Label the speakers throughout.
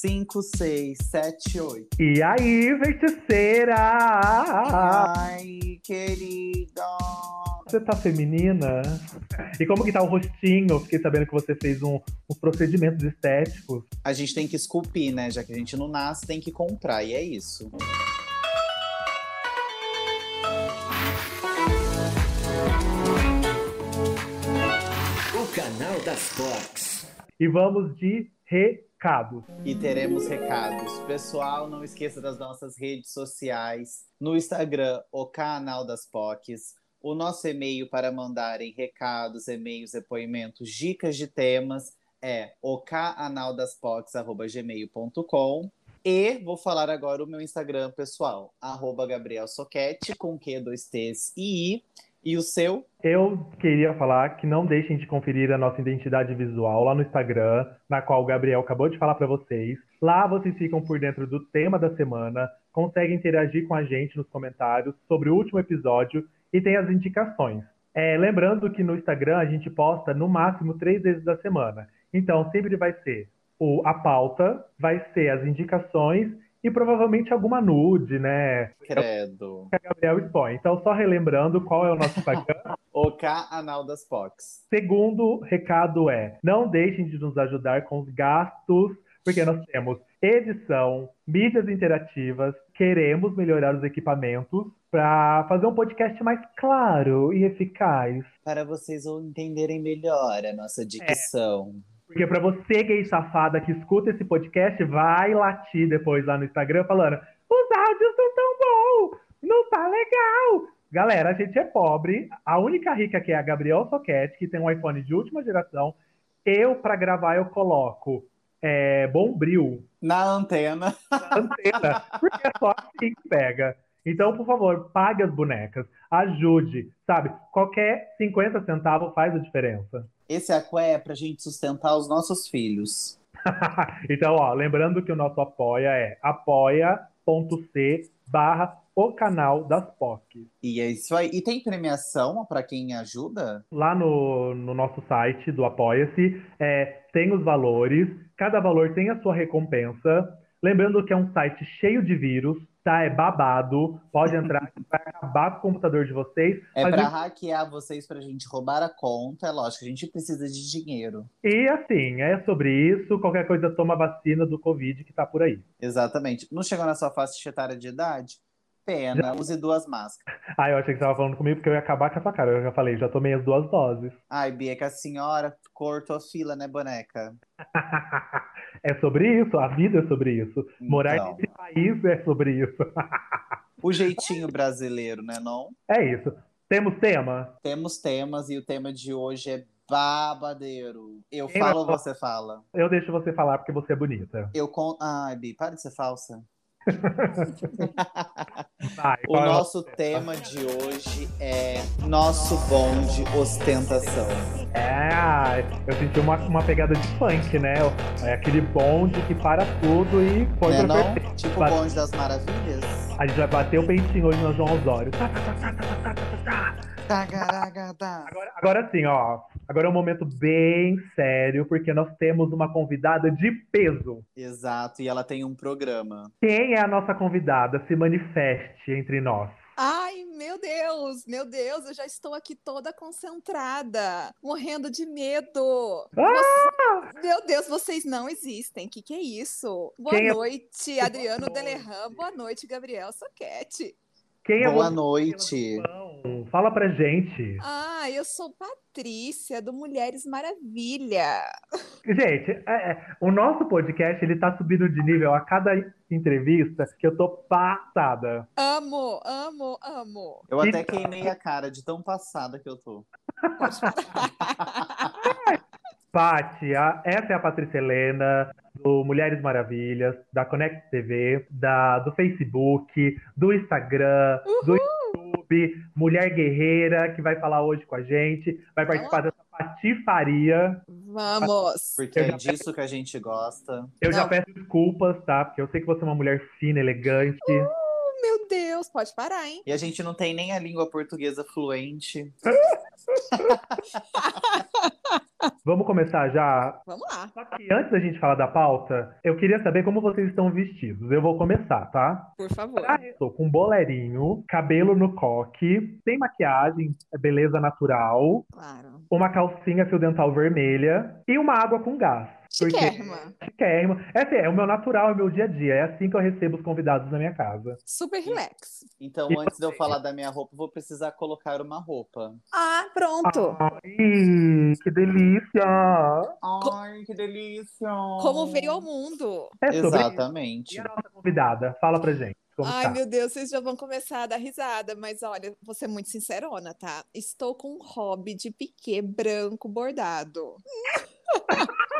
Speaker 1: 5, 6, 7, 8.
Speaker 2: E aí, feiticeira?
Speaker 1: Ai, querida.
Speaker 2: Você tá feminina? E como que tá o rostinho? Fiquei sabendo que você fez um, uns procedimentos estéticos.
Speaker 1: A gente tem que esculpir, né? Já que a gente não nasce, tem que comprar. E é isso.
Speaker 3: O canal das Fox.
Speaker 2: E vamos de recados.
Speaker 1: E teremos recados. Pessoal, não esqueça das nossas redes sociais. No Instagram, o canal das POCs. O nosso e-mail para mandarem recados, e-mails, depoimentos, dicas de temas é ocanaldaspocs.gmail.com e vou falar agora o meu Instagram pessoal, arroba Gabriel Soquete, com Q, dois T's e I. E o seu?
Speaker 2: Eu queria falar que não deixem de conferir a nossa identidade visual lá no Instagram, na qual o Gabriel acabou de falar para vocês. Lá vocês ficam por dentro do tema da semana, conseguem interagir com a gente nos comentários sobre o último episódio e tem as indicações. É, lembrando que no Instagram a gente posta no máximo três vezes da semana. Então sempre vai ser o, a pauta, vai ser as indicações e provavelmente alguma nude, né?
Speaker 1: Credo.
Speaker 2: Que a Gabriel expõe. Então, só relembrando qual é o nosso Instagram.
Speaker 1: O canal das POCs.
Speaker 2: Segundo recado é: não deixem de nos ajudar com os gastos, porque nós temos edição, mídias interativas, queremos melhorar os equipamentos para fazer um podcast mais claro e eficaz.
Speaker 1: Para vocês entenderem melhor a nossa dicção.
Speaker 2: Porque para você, gay safada, que escuta esse podcast, vai latir depois lá no Instagram falando: os áudios não tão bons, não tá legal. Galera, a gente é pobre. A única rica que é a Gabriel Soquete, que tem um iPhone de última geração. Eu, para gravar, eu coloco é, Bombril
Speaker 1: Na antena.
Speaker 2: na antena, porque é só assim que pega. Então, por favor, pague as bonecas, ajude, sabe? Qualquer 50 centavos faz a diferença.
Speaker 1: Esse aqué é pra gente sustentar os nossos filhos.
Speaker 2: então, ó, lembrando que o nosso apoia é apoia.c barra o canal das POC.
Speaker 1: E é isso aí. E tem premiação pra quem ajuda?
Speaker 2: Lá no, no nosso site do Apoia-se, é, tem os valores, cada valor tem a sua recompensa. Lembrando que é um site cheio de vírus, tá? É babado, pode entrar, vai acabar com o computador de vocês.
Speaker 1: É pra hackear vocês pra gente roubar a conta. É lógico, a gente precisa de dinheiro.
Speaker 2: E assim, é sobre isso. Qualquer coisa, toma vacina do Covid que tá por aí.
Speaker 1: Exatamente. Não chegou na sua faixa etária de idade? Pena, use duas máscaras.
Speaker 2: Ah, eu achei que você tava falando comigo porque eu ia acabar com essa cara. Eu já falei, já tomei as duas doses.
Speaker 1: Ai, Bia, que a senhora cortou fila, né, boneca?
Speaker 2: é sobre isso, a vida é sobre isso. Morar
Speaker 1: Então.
Speaker 2: nesse país é sobre isso.
Speaker 1: O jeitinho brasileiro, né, não?
Speaker 2: é isso. Temos tema?
Speaker 1: Temos temas e o tema de hoje é babadeiro. Eu
Speaker 2: Quem
Speaker 1: falo ou você fala?
Speaker 2: Eu deixo você falar porque você é bonita.
Speaker 1: Eu con... Ai, Bi, para de ser falsa.
Speaker 2: Vai,
Speaker 1: O
Speaker 2: qual é
Speaker 1: nosso tema de hoje é nosso bonde ostentação.
Speaker 2: É, eu senti uma, uma pegada de funk, né? É aquele bonde que para tudo e foi
Speaker 1: Né, não?
Speaker 2: perfeito.
Speaker 1: Tipo o bonde das maravilhas.
Speaker 2: A gente vai bater o peitinho hoje no João Osório. Tá, tá, tá, tá, tá, tá, tá, tá. Agora, agora sim, ó. Agora é um momento bem sério, porque nós temos uma convidada de peso.
Speaker 1: Exato, e ela tem um programa.
Speaker 2: Quem é a nossa convidada? Se manifeste entre nós.
Speaker 4: Ai, meu Deus, meu Deus, eu já estou aqui toda concentrada, morrendo de medo.
Speaker 2: Ah!
Speaker 4: Você- Meu Deus, vocês não existem. Que que é isso? Boa
Speaker 2: Quem é-
Speaker 4: noite, Adriano Delerran. Boa noite, Gabriel Soquete.
Speaker 2: Quem é
Speaker 1: Boa
Speaker 2: você?
Speaker 1: noite.
Speaker 2: Fala pra gente.
Speaker 4: Ah, eu sou Patrícia, do Mulheres Maravilha.
Speaker 2: Gente, é, é, o nosso podcast ele tá subindo de nível a cada entrevista que eu tô passada.
Speaker 4: Amo, amo, amo.
Speaker 1: Eu até queimei a cara de tão passada que eu tô.
Speaker 4: Pode
Speaker 2: essa é a Patrícia Helena, do Mulheres Maravilhas, da Connect TV, da, do Facebook, do Instagram, do YouTube, Mulher Guerreira, que vai falar hoje com a gente, vai participar dessa patifaria.
Speaker 4: Vamos.
Speaker 1: Porque é
Speaker 2: já-
Speaker 1: disso que a gente gosta.
Speaker 2: Eu já
Speaker 4: Não.
Speaker 2: peço desculpas, tá? Porque eu sei que você é uma mulher fina, elegante.
Speaker 4: Oh, meu Deus, pode parar, hein?
Speaker 1: E a gente não tem nem a língua portuguesa fluente.
Speaker 2: Vamos começar já?
Speaker 4: Vamos lá.
Speaker 2: Só que antes da gente falar da pauta, eu queria saber como vocês estão vestidos. Eu vou começar, tá?
Speaker 4: Por favor.
Speaker 2: Ah, Estou com bolerinho, cabelo no coque, sem maquiagem, é beleza natural,
Speaker 4: Claro.
Speaker 2: uma calcinha fio dental vermelha e uma água com gás. Porque-
Speaker 4: Chiquérrima.
Speaker 2: Chiquérrima. É, assim, é o meu natural, é o meu dia a dia. É assim que eu recebo os convidados na minha casa.
Speaker 4: Super relax.
Speaker 1: Então,
Speaker 2: E
Speaker 1: antes de eu
Speaker 2: você?
Speaker 1: falar da minha roupa, vou precisar colocar uma roupa.
Speaker 4: Ah, pronto.
Speaker 2: Ai, que delícia!
Speaker 1: Ai, que delícia!
Speaker 4: Como veio ao mundo.
Speaker 2: É sobre isso.
Speaker 1: Exatamente.
Speaker 2: E a nossa convidada? Fala pra gente. Como
Speaker 4: Ai,
Speaker 2: tá?
Speaker 4: meu Deus, vocês já vão começar a dar risada, mas olha, vou ser muito sincerona, tá? Estou com um hobby de piquê branco bordado.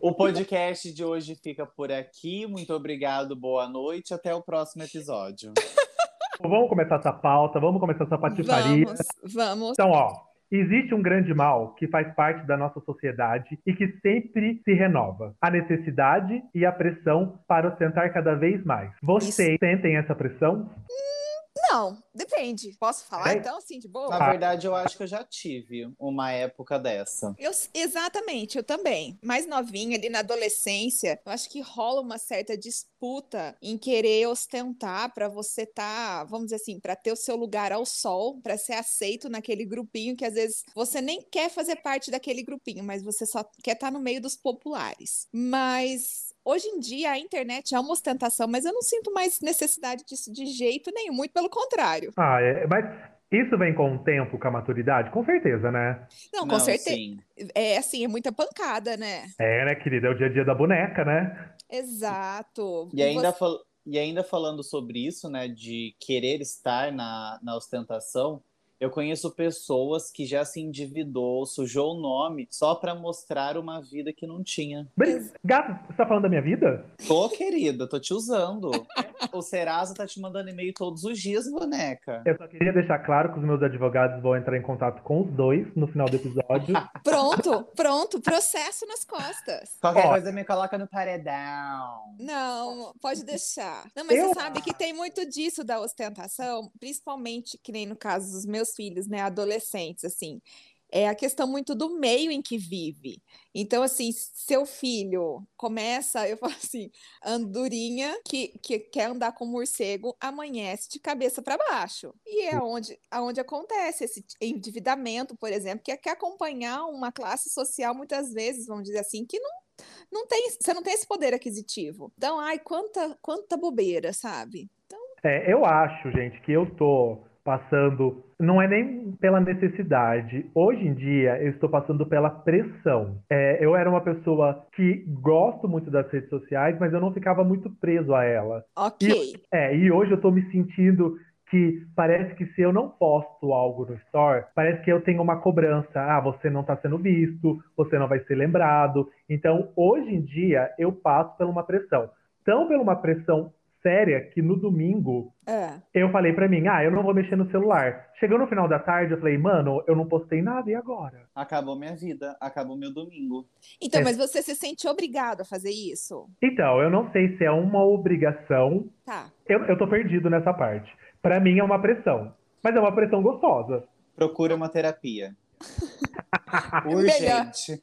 Speaker 1: O podcast de hoje fica por aqui. Muito obrigado, boa noite. Até o próximo episódio.
Speaker 2: Vamos começar essa pauta, vamos começar essa patifaria.
Speaker 4: Vamos, vamos.
Speaker 2: Então, ó, existe um grande mal que faz parte da nossa sociedade e que sempre se renova: a necessidade e a pressão para ostentar cada vez mais. Vocês sentem essa pressão?
Speaker 4: Não, depende. Posso falar
Speaker 2: É.
Speaker 4: então, assim, de boa?
Speaker 1: Na verdade, eu acho que eu já tive uma época dessa.
Speaker 4: Eu, exatamente, eu também. Mais novinha, ali na adolescência, eu acho que rola uma certa disputa em querer ostentar para você tá, vamos dizer assim, para ter o seu lugar ao sol, para ser aceito naquele grupinho que às vezes você nem quer fazer parte daquele grupinho, mas você só quer estar no meio dos populares. Mas Hoje em dia a internet é uma ostentação, mas eu não sinto mais necessidade disso de jeito nenhum, muito pelo contrário.
Speaker 2: Ah, é, mas isso vem com o tempo, com a maturidade? Com certeza, né?
Speaker 4: Não, com
Speaker 1: Não,
Speaker 4: certeza.
Speaker 1: sim.
Speaker 4: É assim, é muita pancada, né?
Speaker 2: É, né, querida? É o dia a dia da boneca, né?
Speaker 4: Exato.
Speaker 1: E ainda,
Speaker 4: Você-
Speaker 1: fal- e ainda falando sobre isso, né, de querer estar na, na ostentação, eu conheço pessoas que já se endividou, sujou o nome só pra mostrar uma vida que não tinha.
Speaker 2: Mas, Gato, você tá falando da minha vida?
Speaker 1: Tô, querida, tô te usando. o Serasa tá te mandando e-mail todos os dias, boneca.
Speaker 2: Eu só queria deixar claro que os meus advogados vão entrar em contato com os dois no final do episódio.
Speaker 4: Pronto, pronto, processo nas costas.
Speaker 1: Qualquer
Speaker 2: Ó.
Speaker 1: coisa me coloca no paredão.
Speaker 4: Não, pode deixar. Não, mas
Speaker 2: Eu-
Speaker 4: você sabe que tem muito disso da ostentação, principalmente que nem no caso dos meus filhos, né, adolescentes, assim. É a questão muito do meio em que vive. Então, assim, seu filho começa, eu falo assim, andorinha que, que quer andar com morcego, amanhece de cabeça para baixo. E é onde, aonde acontece esse endividamento, por exemplo, que é quer acompanhar uma classe social, muitas vezes, vamos dizer assim, que não não tem, você não tem esse poder aquisitivo. Então, ai, quanta, quanta bobeira, sabe?
Speaker 2: É, eu acho, gente, que eu tô passando. Não é nem pela necessidade. Hoje em dia, eu estou passando pela pressão. É, eu era uma pessoa que gosto muito das redes sociais, mas eu não ficava muito preso a ela.
Speaker 4: Ok.
Speaker 2: É, e hoje eu tô me sentindo que parece que se eu não posto algo no store, parece que eu tenho uma cobrança. Ah, você não tá sendo visto, você não vai ser lembrado. Então, hoje em dia, eu passo por uma pressão. Tão por uma pressão séria que no domingo
Speaker 4: É.
Speaker 2: eu falei pra mim, ah, eu não vou mexer no celular. Chegou no final da tarde, eu falei, mano, eu não postei nada, e agora?
Speaker 1: Acabou minha vida, acabou meu domingo.
Speaker 4: Então,
Speaker 2: É.
Speaker 4: mas você se sente obrigado a fazer isso?
Speaker 2: Então, eu não sei se é uma obrigação,
Speaker 4: Tá.
Speaker 2: eu, eu tô perdido nessa parte. Pra mim é uma pressão, mas é uma pressão gostosa.
Speaker 1: Procura uma terapia. Urgente.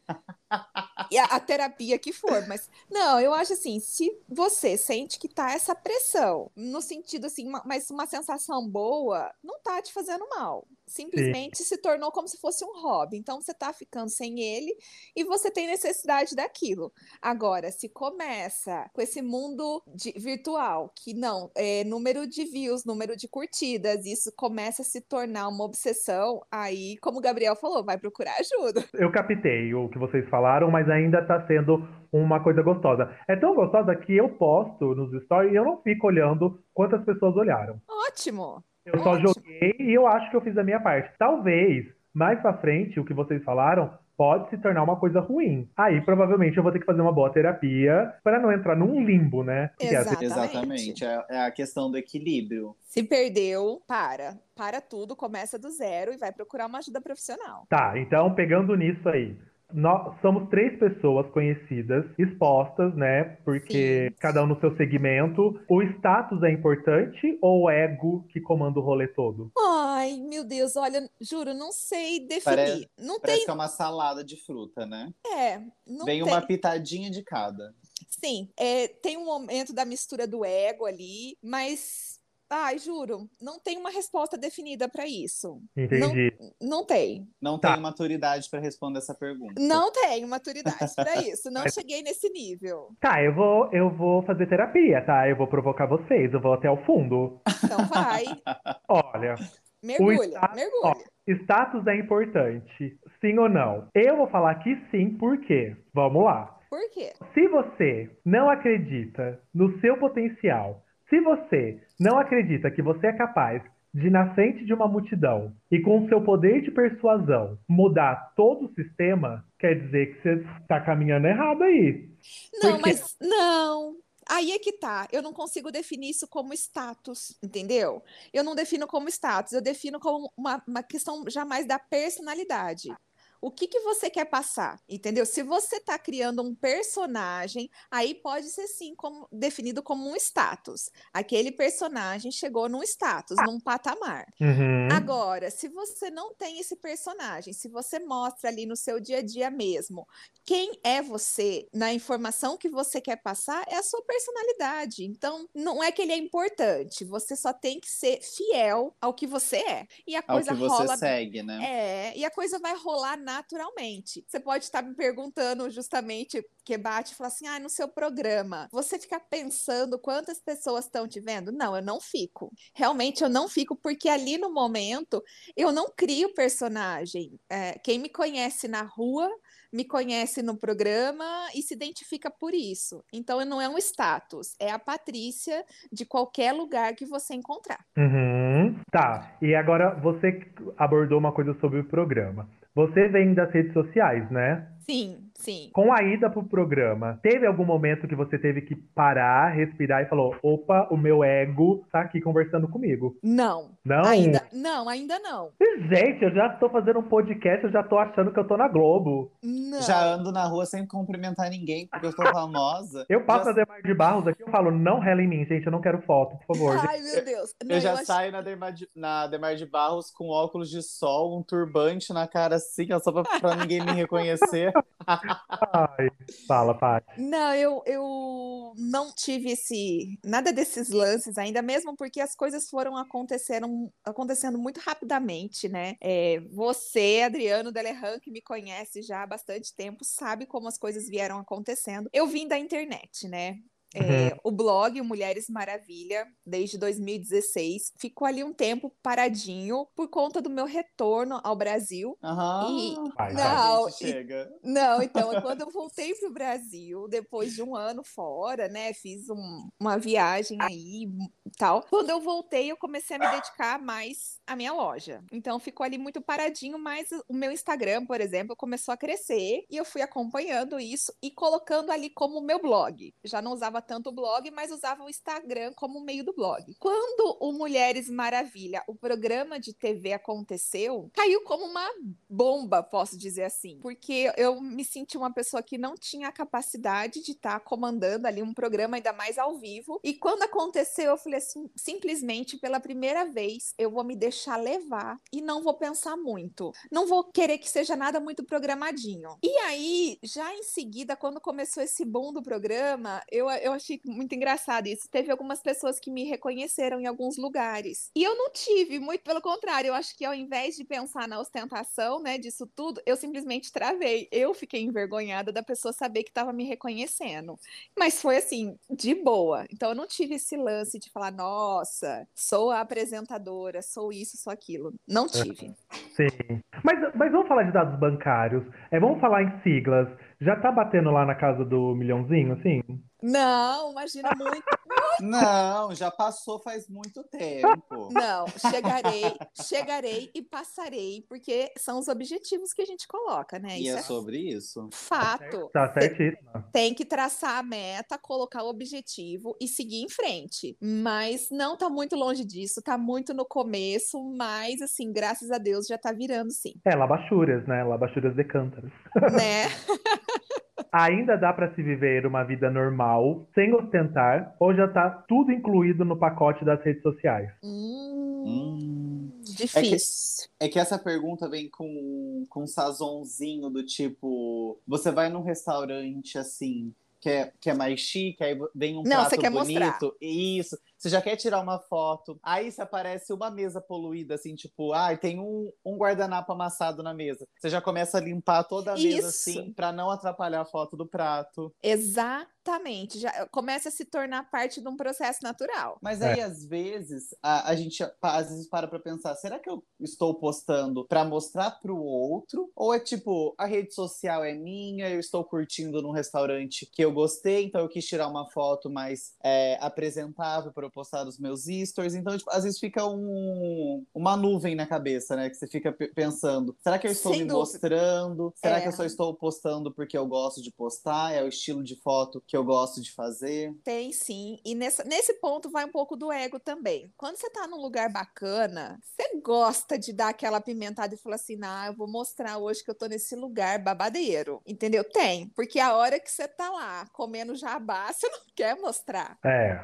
Speaker 4: E a, a terapia que for, mas não, eu acho assim, se você sente que tá essa pressão, no sentido assim, uma- mas uma sensação boa, não tá te fazendo mal. Simplesmente se tornou como se fosse um hobby. Então você tá ficando sem ele e você tem necessidade daquilo. Agora, se começa com esse mundo de- virtual, que não, é número de views, número de curtidas, isso começa a se tornar uma obsessão, aí, como o Gabriel falou, vai procurar ajuda.
Speaker 2: Eu captei o que vocês falaram, mas ainda tá sendo uma coisa gostosa. É tão gostosa que eu posto nos stories e eu não fico olhando quantas pessoas olharam.
Speaker 4: Ótimo!
Speaker 2: Eu só joguei e eu acho que eu fiz a minha parte. Talvez, mais pra frente, o que vocês falaram pode se tornar uma coisa ruim. Aí, provavelmente, eu vou ter que fazer uma boa terapia para não entrar num limbo, né? Vezes-
Speaker 1: Exatamente. É, é a questão do equilíbrio.
Speaker 4: Se perdeu, para. Para tudo, começa do zero e vai procurar uma ajuda profissional.
Speaker 2: Tá, então, pegando nisso aí. Nós somos três pessoas conhecidas, expostas, né? Porque
Speaker 4: Sim.
Speaker 2: cada um no seu segmento. O status é importante ou o ego que comanda o rolê todo?
Speaker 4: Ai, meu Deus, olha, juro, não sei definir.
Speaker 1: Parece-
Speaker 4: não
Speaker 1: Parece
Speaker 4: tem,
Speaker 1: que é uma salada de fruta, né?
Speaker 4: é, não
Speaker 1: Vem
Speaker 4: tem.
Speaker 1: uma pitadinha de cada.
Speaker 4: Sim, é, tem um momento da mistura do ego ali, mas, ai, juro, não tem uma resposta definida para isso.
Speaker 2: Entendi.
Speaker 4: Não tem.
Speaker 1: Não
Speaker 2: Tá.
Speaker 1: tenho maturidade para responder essa pergunta.
Speaker 4: Não tenho maturidade para isso. Não cheguei nesse nível.
Speaker 2: Tá, eu vou, eu vou fazer terapia, tá? Eu vou provocar vocês, eu vou até o fundo.
Speaker 4: Então vai,
Speaker 2: Olha,
Speaker 4: mergulha,
Speaker 2: estado-
Speaker 4: mergulha.
Speaker 2: status é importante, sim ou não? Eu vou falar que sim, por quê? Vamos lá.
Speaker 4: Por quê?
Speaker 2: Se você não acredita no seu potencial, se você não acredita que você é capaz de, na frente de uma multidão e com seu poder de persuasão, mudar todo o sistema, quer dizer que você está caminhando errado aí.
Speaker 4: Não,
Speaker 2: Por quê?
Speaker 4: mas não. Aí é que tá. Eu não consigo definir isso como status, entendeu? Eu não defino como status, eu defino como uma, uma questão jamais da personalidade. O que que você quer passar, entendeu? Se você tá criando um personagem, aí pode ser sim como, definido como um status. Aquele personagem chegou num status, num patamar.
Speaker 2: Uhum.
Speaker 4: Agora, se você não tem esse personagem, se você mostra ali no seu dia a dia mesmo quem é você, na informação que você quer passar, é a sua personalidade. Então, não é que ele é importante, você só tem que ser fiel ao que você é. E a
Speaker 1: Ao
Speaker 4: coisa
Speaker 1: que você
Speaker 4: rola.
Speaker 1: segue, né?
Speaker 4: É, e a coisa vai rolar naturalmente. Você pode estar me perguntando justamente que bate e fala assim: ah, no seu programa, você fica pensando quantas pessoas estão te vendo? Não, eu não fico. Realmente eu não fico, porque ali no momento eu não crio personagem. É, quem me conhece na rua me conhece no programa e se identifica por isso. Então não é um status, é a Patrícia de qualquer lugar que você encontrar.
Speaker 2: Uhum. Tá, e agora você abordou uma coisa sobre o programa. Você vem das redes sociais, né?
Speaker 4: Sim, sim.
Speaker 2: Com a ida pro programa, teve algum momento que você teve que parar, respirar e falou: opa, o meu ego tá aqui conversando comigo?
Speaker 4: Não.
Speaker 2: Não?
Speaker 4: Ainda não, ainda não.
Speaker 2: Gente, eu já tô fazendo um podcast, eu já tô achando que eu tô na Globo.
Speaker 4: Não.
Speaker 1: Já ando na rua sem cumprimentar ninguém, porque eu sou famosa.
Speaker 2: Eu passo
Speaker 1: já,
Speaker 2: a Demar de Barros aqui, eu falo, não rela em mim, gente, eu não quero foto, por favor. gente.
Speaker 4: Ai, meu Deus. Não,
Speaker 1: eu já
Speaker 4: acho-
Speaker 1: saio na Demar, de, na Demar de Barros com óculos de sol, um turbante na cara assim, só pra, pra ninguém me reconhecer.
Speaker 2: Ai, fala, Paty.
Speaker 4: Não, eu, eu não tive esse nada desses lances ainda, mesmo porque as coisas foram aconteceram, acontecendo muito rapidamente, né? É, você, Adriano Delerran, que me conhece já há bastante tempo, sabe como as coisas vieram acontecendo. Eu vim da internet, né? É, o blog Mulheres Maravilha, desde 2016, ficou ali um tempo paradinho por conta do meu retorno ao Brasil.
Speaker 1: Aham.
Speaker 4: E-
Speaker 2: Vai,
Speaker 4: Não, e-
Speaker 1: chega.
Speaker 4: Não, então, quando eu voltei para o Brasil, depois de um ano fora, né, fiz um- uma viagem aí e tal. Quando eu voltei, eu comecei a me dedicar mais à minha loja. Então, ficou ali muito paradinho, mas o meu Instagram, por exemplo, começou a crescer e eu fui acompanhando isso e colocando ali como meu blog. Já não usava tanto o blog, mas usava o Instagram como meio do blog. Quando o Mulheres Maravilha, o programa de TV aconteceu, caiu como uma bomba, posso dizer assim, porque eu me senti uma pessoa que não tinha a capacidade de estar comandando ali um programa ainda mais ao vivo. E quando aconteceu, eu falei assim, simplesmente pela primeira vez, eu vou me deixar levar e não vou pensar muito. Não vou querer que seja nada muito programadinho. E aí, já em seguida, quando começou esse boom do programa, eu, eu achei muito engraçado isso. Teve algumas pessoas que me reconheceram em alguns lugares. E eu não tive, muito pelo contrário. Eu acho que ao invés de pensar na ostentação, né, disso tudo, eu simplesmente travei. Eu fiquei envergonhada da pessoa saber que estava me reconhecendo. Mas foi assim, de boa. Então eu não tive esse lance de falar, nossa, sou a apresentadora, sou isso, sou aquilo. Não tive.
Speaker 2: Sim. Mas, mas vamos falar de dados bancários. É, vamos falar em siglas. Já tá batendo lá na casa do milhãozinho, assim?
Speaker 4: Não, imagina muito.
Speaker 1: Não, já passou faz muito tempo.
Speaker 4: Não, chegarei, chegarei e passarei, porque são os objetivos que a gente coloca, né?
Speaker 1: E
Speaker 4: Isso
Speaker 1: é
Speaker 4: é
Speaker 1: sobre isso.
Speaker 4: fato.
Speaker 2: Tá certíssima.
Speaker 4: Tem que traçar a meta, colocar o objetivo e seguir em frente. Mas não tá muito longe disso, tá muito no começo, mas assim, graças a Deus já tá virando sim,
Speaker 2: É, labachuras, né? Labachuras de cântaros.
Speaker 4: né?
Speaker 2: Ainda dá pra se viver uma vida normal, sem ostentar, ou já tá tudo incluído no pacote das redes sociais?
Speaker 4: Hum,
Speaker 1: Hum.
Speaker 4: Difícil.
Speaker 1: É que, é que essa pergunta vem com, com um sazonzinho do tipo: você vai num restaurante assim, que é, que é mais chique, aí vem um
Speaker 4: Não,
Speaker 1: prato
Speaker 4: você quer
Speaker 1: bonito.
Speaker 4: mostrar.
Speaker 1: Isso. Você já quer tirar uma foto. Aí se aparece uma mesa poluída, assim, tipo, ai, tem um, um guardanapo amassado na mesa. Você já começa a limpar toda a mesa,
Speaker 4: Isso.
Speaker 1: assim, pra não atrapalhar a foto do prato.
Speaker 4: Exatamente. Já começa a se tornar parte de um processo natural.
Speaker 1: Mas
Speaker 2: É.
Speaker 1: aí, às vezes, a, a gente às vezes para pra pensar, será que eu estou postando pra mostrar pro outro? Ou é tipo, a rede social é minha, eu estou curtindo num restaurante que eu gostei, então eu quis tirar uma foto mais é, apresentável para postar nos meus stories. Então, tipo, às vezes fica um, uma nuvem na cabeça, né? Que você fica pe- pensando, será que eu estou
Speaker 4: Sem
Speaker 1: me
Speaker 4: dúvida.
Speaker 1: mostrando? Será
Speaker 4: É.
Speaker 1: que eu só estou postando porque eu gosto de postar? É o estilo de foto que eu gosto de fazer?
Speaker 4: Tem sim. E nessa, nesse ponto vai um pouco do ego também. Quando você tá num lugar bacana, você gosta de dar aquela pimentada e falar assim: ah, eu vou mostrar hoje que eu tô nesse lugar babadeiro. Entendeu? Tem. Porque a hora que você tá lá comendo jabá, você não quer mostrar.
Speaker 2: É.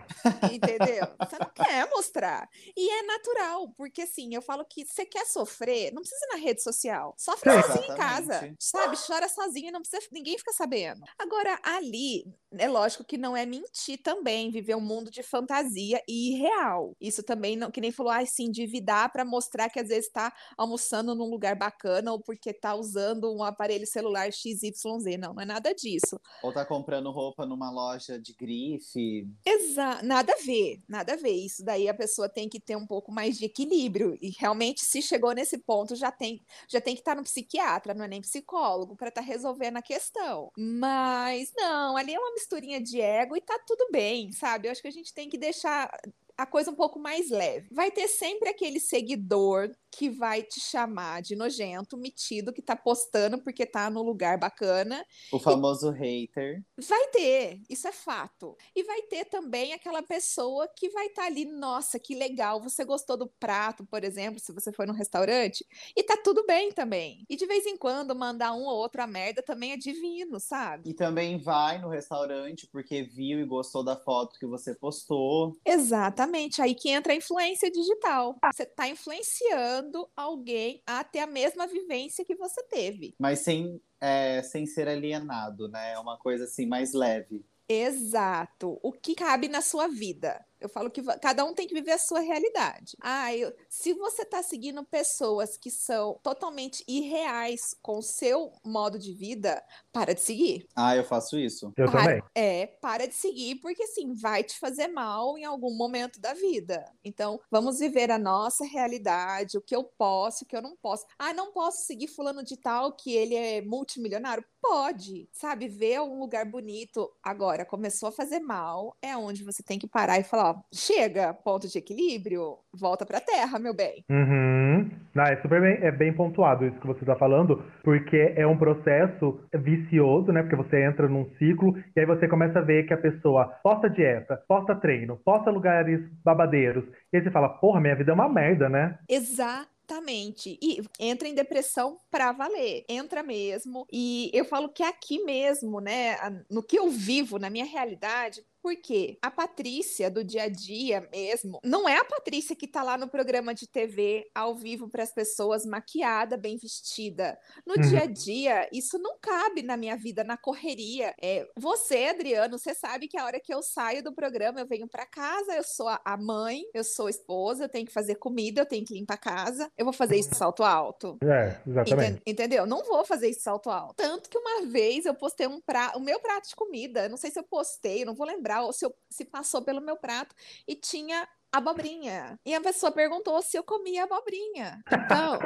Speaker 4: Entendeu? Você não quer mostrar. E é natural, porque assim, eu falo que você quer sofrer, não precisa ir na rede social. Sofre
Speaker 2: Sim.
Speaker 4: sozinho em casa, sabe? Chora sozinho, não precisa ninguém fica sabendo. Agora, ali, é lógico que não é mentir também, viver um mundo de fantasia e irreal. Isso também, não, que nem falou, ah, se endividar para mostrar que às vezes tá almoçando num lugar bacana ou porque tá usando um aparelho celular XYZ. Não, não é nada disso.
Speaker 1: Ou tá comprando roupa numa loja de grife?
Speaker 4: Exa nada a ver, nada a ver. Isso daí a pessoa tem que ter um pouco mais de equilíbrio. E realmente, se chegou nesse ponto, já tem, já tem que estar no psiquiatra, não é nem psicólogo, para estar resolvendo a questão. Mas não, ali é uma misturinha de ego e tá tudo bem, sabe? Eu acho que a gente tem que deixar a coisa um pouco mais leve. Vai ter sempre aquele seguidor que vai te chamar de nojento, metido, que tá postando porque tá no lugar bacana
Speaker 1: O famoso hater.
Speaker 4: Vai ter, isso é fato. E vai ter também aquela pessoa que vai estar ali, nossa, que legal, você gostou do prato, por exemplo, se você foi num restaurante, e tá tudo bem também. E de vez em quando mandar um ou outro a merda também é divino, sabe?
Speaker 1: E também vai no restaurante porque viu e gostou da foto que você postou.
Speaker 4: Exatamente, aí que entra a influência digital. Você tá influenciando alguém a ter a mesma vivência que você teve.
Speaker 1: Mas sem, é, sem ser alienado, né? É uma coisa assim mais leve.
Speaker 4: Exato. O que cabe na sua vida? Eu falo que cada um tem que viver a sua realidade. Ah, eu- se você está seguindo pessoas que são totalmente irreais com o seu modo de vida, para de seguir.
Speaker 1: Ah, eu faço isso.
Speaker 2: Eu
Speaker 4: Para-
Speaker 2: também.
Speaker 4: É, para de seguir, porque assim, vai te fazer mal em algum momento da vida. Então, vamos viver a nossa realidade, o que eu posso, o que eu não posso. Ah, não posso seguir fulano de tal que ele é multimilionário? Pode, sabe? Ver um lugar bonito. Agora, começou a fazer mal, é onde você tem que parar e falar, ó, chega, ponto de equilíbrio, volta pra terra, meu bem.
Speaker 2: Uhum. Não, é super bem, é bem pontuado isso que você está falando, porque é um processo vicioso, né? Porque você entra num ciclo e aí você começa a ver que a pessoa posta dieta, posta treino, posta lugares babadeiros. E aí você fala, porra, minha vida é uma merda, né?
Speaker 4: Exatamente. E entra em depressão pra valer. Entra mesmo. E eu falo que aqui mesmo, né, a- no que eu vivo, na minha realidade, porque a Patrícia do dia a dia mesmo, não é a Patrícia que tá lá no programa de TV ao vivo para as pessoas maquiada, bem vestida. No
Speaker 2: Uhum.
Speaker 4: dia a dia, isso não cabe na minha vida, na correria. É, você, Adriano, você sabe que a hora que eu saio do programa, eu venho para casa, eu sou a- mãe, eu sou a esposa, eu tenho que fazer comida, eu tenho que limpar a casa. Eu vou fazer isso salto alto.
Speaker 2: É, exatamente.
Speaker 4: Enten- entendeu? Não vou fazer esse salto alto. Tanto que uma vez eu postei um prato, o meu prato de comida. eu Não sei se eu postei, eu não vou lembrar, se, eu- se passou pelo meu prato, e tinha abobrinha. E a pessoa perguntou se eu comia abobrinha. Então,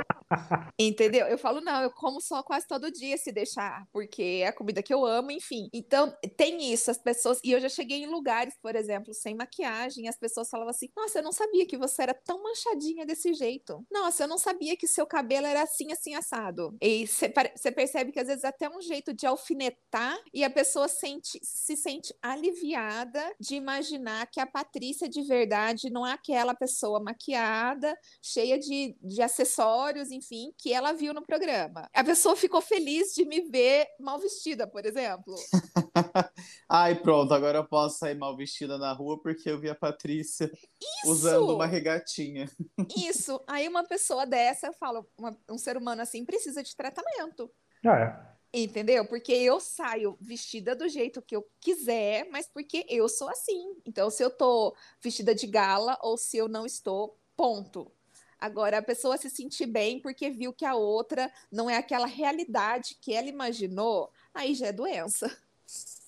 Speaker 4: entendeu? Eu falo, não, eu como só quase todo dia se deixar, porque é a comida que eu amo, enfim. Então, tem isso, as pessoas. E eu já cheguei em lugares, por exemplo, sem maquiagem, as pessoas falavam assim: nossa, eu não sabia que você era tão manchadinha desse jeito. Nossa, eu não sabia que seu cabelo era assim, assim, assado. E você percebe que às vezes até um jeito de alfinetar e a pessoa sente, se sente aliviada de imaginar que a Patrícia de verdade não é aquela pessoa maquiada, cheia de, de acessórios, enfim, que ela viu no programa. A pessoa ficou feliz de me ver mal vestida, por exemplo.
Speaker 1: Ai, pronto, agora eu posso sair mal vestida na rua porque eu vi a Patrícia
Speaker 4: Isso!
Speaker 1: usando uma regatinha.
Speaker 4: Isso. Aí uma pessoa dessa, eu falo, uma- um ser humano assim precisa de tratamento.
Speaker 2: É.
Speaker 4: Entendeu? Porque eu saio vestida do jeito que eu quiser, mas porque eu sou assim. Então, se eu tô vestida de gala ou se eu não estou, ponto. Agora, a pessoa se sentir bem porque viu que a outra não é aquela realidade que ela imaginou, aí já é doença.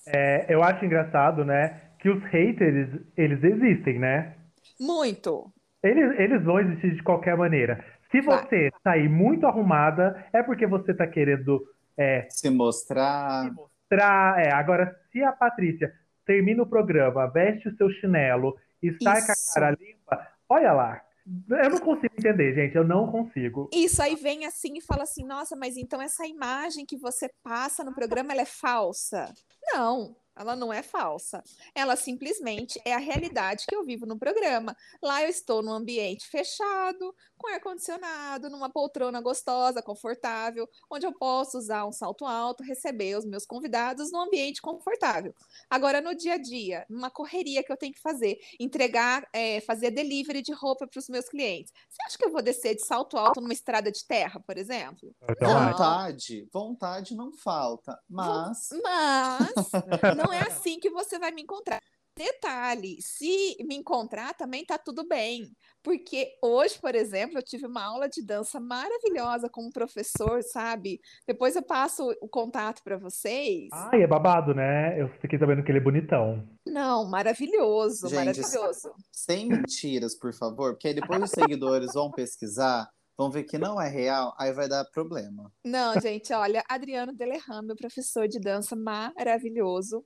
Speaker 2: É, eu acho engraçado, né, que os haters, eles existem, né?
Speaker 4: Muito.
Speaker 2: Eles, eles vão existir de qualquer maneira. Se você sair muito arrumada, é porque você tá querendo é,
Speaker 1: Se mostrar.
Speaker 2: mostrar. É, agora, se a Patrícia termina o programa, veste o seu chinelo e sai com a
Speaker 4: Isso.
Speaker 2: cara limpa, olha lá. Eu não consigo entender, gente. Eu não consigo.
Speaker 4: Isso aí vem assim e fala assim: nossa, mas então essa imagem que você passa no programa ela é falsa? Não, ela não é falsa. Ela simplesmente é a realidade que eu vivo no programa. Lá eu estou num ambiente fechado, com ar-condicionado, numa poltrona gostosa, confortável, onde eu posso usar um salto alto, receber os meus convidados num ambiente confortável. Agora, no dia a dia, numa correria que eu tenho que fazer, entregar, é, fazer delivery de roupa para os meus clientes. Você acha que eu vou descer de salto alto numa estrada de terra, por exemplo? Não.
Speaker 1: Vontade, vontade não falta, mas
Speaker 4: Mas não é assim que você vai me encontrar. Detalhe, se me encontrar também tá tudo bem, porque hoje, por exemplo, eu tive uma aula de dança maravilhosa com um professor, sabe? Depois eu passo o contato para vocês.
Speaker 2: ai, é babado, né? Eu fiquei sabendo que ele é bonitão.
Speaker 4: Não, maravilhoso,
Speaker 1: Gente,
Speaker 4: maravilhoso.
Speaker 1: sem mentiras, por favor, porque aí depois os seguidores vão pesquisar, vão ver que não é real, aí vai dar problema.
Speaker 4: Não, gente, olha, Adriano Delerram, meu professor de dança maravilhoso.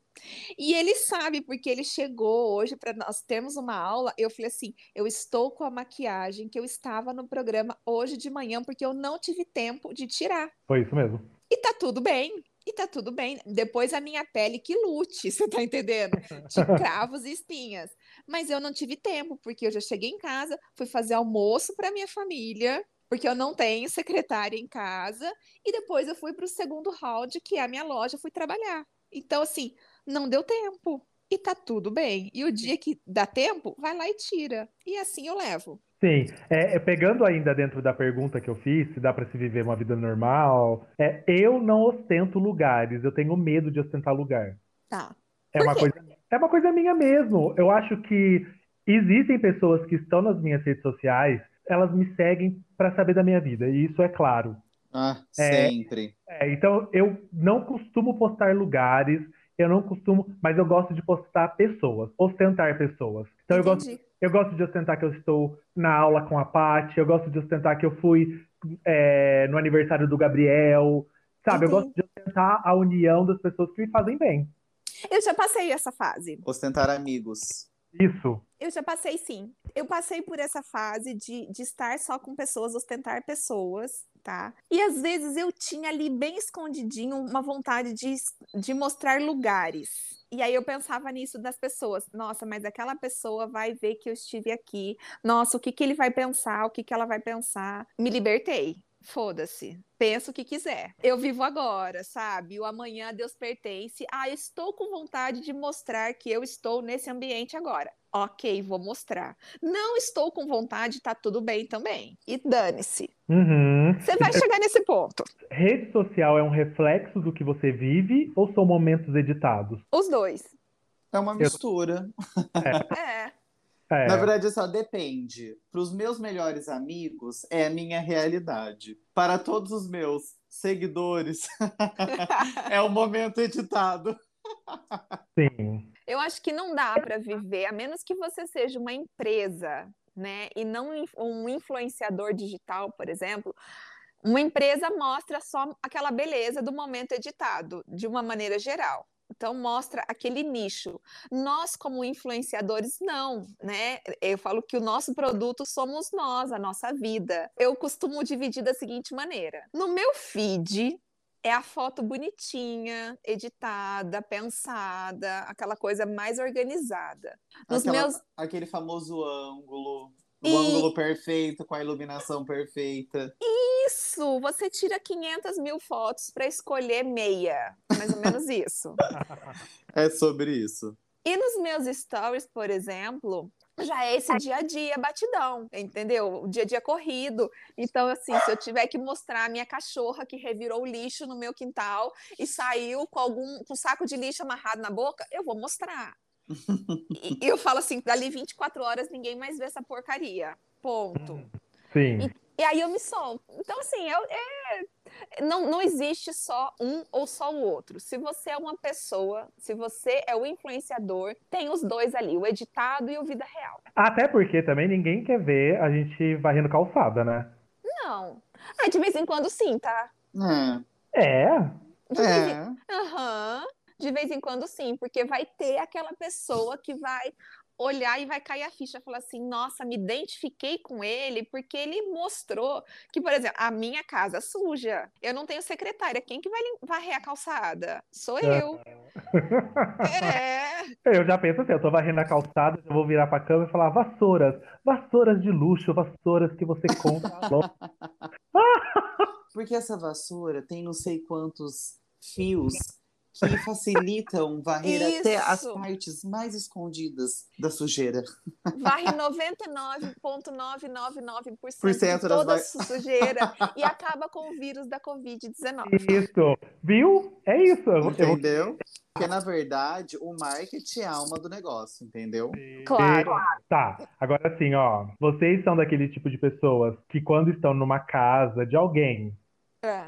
Speaker 4: E ele sabe, porque ele chegou hoje para nós termos uma aula. Eu falei assim: eu estou com a maquiagem que eu estava no programa hoje de manhã, porque eu não tive tempo de tirar.
Speaker 2: Foi isso mesmo.
Speaker 4: E tá tudo bem. E tá tudo bem. Depois a minha pele que lute, você tá entendendo? De cravos e espinhas. Mas eu não tive tempo, porque eu já cheguei em casa, fui fazer almoço para minha família, porque eu não tenho secretária em casa, e depois eu fui para o segundo round, que é a minha loja, fui trabalhar. Então, assim, não deu tempo. E tá tudo bem. E o dia que dá tempo, vai lá e tira. E assim eu levo.
Speaker 2: Sim, é, é, pegando ainda dentro da pergunta que eu fiz, se dá pra se viver uma vida normal, é, eu não ostento lugares, eu tenho medo de ostentar lugar.
Speaker 4: Tá.
Speaker 2: É uma coisa, é uma coisa minha mesmo. Eu acho que existem pessoas que estão nas minhas redes sociais, elas me seguem para saber da minha vida, e isso é claro.
Speaker 1: Ah,
Speaker 2: É.
Speaker 1: sempre.
Speaker 2: É, então eu não costumo postar lugares, eu não costumo, mas eu gosto de postar pessoas, ostentar pessoas. Então eu gosto,
Speaker 4: Entendi.
Speaker 2: eu gosto de ostentar que eu estou na aula com a Paty, eu gosto de ostentar que eu fui é, no aniversário do Gabriel, sabe? Eu gosto de ostentar a união das pessoas que me fazem bem.
Speaker 4: Eu já passei essa fase.
Speaker 1: Ostentar amigos.
Speaker 2: Isso.
Speaker 4: Eu já passei, sim. Eu passei por essa fase de, de estar só com pessoas, ostentar pessoas, tá? E às vezes eu tinha ali bem escondidinho uma vontade de, de mostrar lugares. E aí eu pensava nisso das pessoas. Nossa, mas aquela pessoa vai ver que eu estive aqui. Nossa, o que, que ele vai pensar? O que, que ela vai pensar? Me libertei. Foda-se. Pensa o que quiser. Eu vivo agora, sabe? O amanhã a Deus pertence. Ah, eu estou com vontade de mostrar que eu estou nesse ambiente agora. Ok, vou mostrar. Não estou com vontade, tá tudo bem também. E dane-se.
Speaker 2: Uhum.
Speaker 4: Você vai chegar nesse ponto.
Speaker 2: Rede social é um reflexo do que você vive ou são momentos editados?
Speaker 4: Os dois.
Speaker 1: É uma mistura.
Speaker 4: É.
Speaker 2: É,
Speaker 1: Na verdade, só depende. Para os meus melhores amigos, é a minha realidade. Para todos os meus seguidores, é o momento editado.
Speaker 2: sim.
Speaker 4: Eu acho que não dá para viver, a menos que você seja uma empresa, né? E não um influenciador digital, por exemplo. Uma empresa mostra só aquela beleza do momento editado, de uma maneira geral. Então mostra aquele nicho. Nós, como influenciadores, não, né? Eu falo que o nosso produto somos nós, a nossa vida. Eu costumo dividir da seguinte maneira: no meu feed é a foto bonitinha, editada, pensada, aquela coisa mais organizada. Nos
Speaker 1: Aquela-
Speaker 4: meus
Speaker 1: Aquele famoso ângulo. O
Speaker 4: E-
Speaker 1: ângulo perfeito, com a iluminação perfeita.
Speaker 4: Isso, você tira 500 mil fotos para escolher meia, mais ou menos isso.
Speaker 1: É sobre isso.
Speaker 4: E nos meus stories, por exemplo, já é esse dia a dia batidão, entendeu? O dia a dia corrido. Então, assim, se eu tiver que mostrar a minha cachorra que revirou o lixo no meu quintal e saiu com algum com um saco de lixo amarrado na boca, eu vou mostrar. E e eu falo assim, dali 24 horas ninguém mais vê essa porcaria. Ponto.
Speaker 2: Sim.
Speaker 4: E aí eu me solto. Então, assim, eu- é- não, não existe só um ou só o outro. Se você é uma pessoa, se você é o influenciador, tem os dois ali, o editado e o vida real.
Speaker 2: Até porque também ninguém quer ver a gente varrendo calçada, né?
Speaker 4: Não. Ah, de vez em quando sim, tá?
Speaker 1: É.
Speaker 2: É.
Speaker 4: Em...
Speaker 1: É.
Speaker 4: Aham. De vez em quando sim, porque vai ter aquela pessoa que vai olhar e vai cair a ficha, falar assim, nossa, me identifiquei com ele porque ele mostrou que, por exemplo, a minha casa suja, eu não tenho secretária, quem que vai varrer a calçada? Sou eu. É.
Speaker 2: Eu já penso assim, eu tô varrendo a calçada, eu vou virar pra câmera e falar vassouras, vassouras de luxo, vassouras que você compra. logo."
Speaker 1: Porque essa vassoura tem não sei quantos fios que facilitam varrer até as
Speaker 4: Isso.
Speaker 1: partes mais escondidas da sujeira.
Speaker 4: Varre 99,999%
Speaker 1: Por
Speaker 4: de toda a sujeira e acaba com o vírus da Covid-19.
Speaker 2: Isso. Viu? É isso. Eu- eu-
Speaker 1: Entendeu? Porque, na verdade, o marketing é a alma do negócio, entendeu?
Speaker 4: Claro.
Speaker 2: Tá, agora sim, ó. Vocês são daquele tipo de pessoas que quando estão numa casa de alguém,
Speaker 4: É.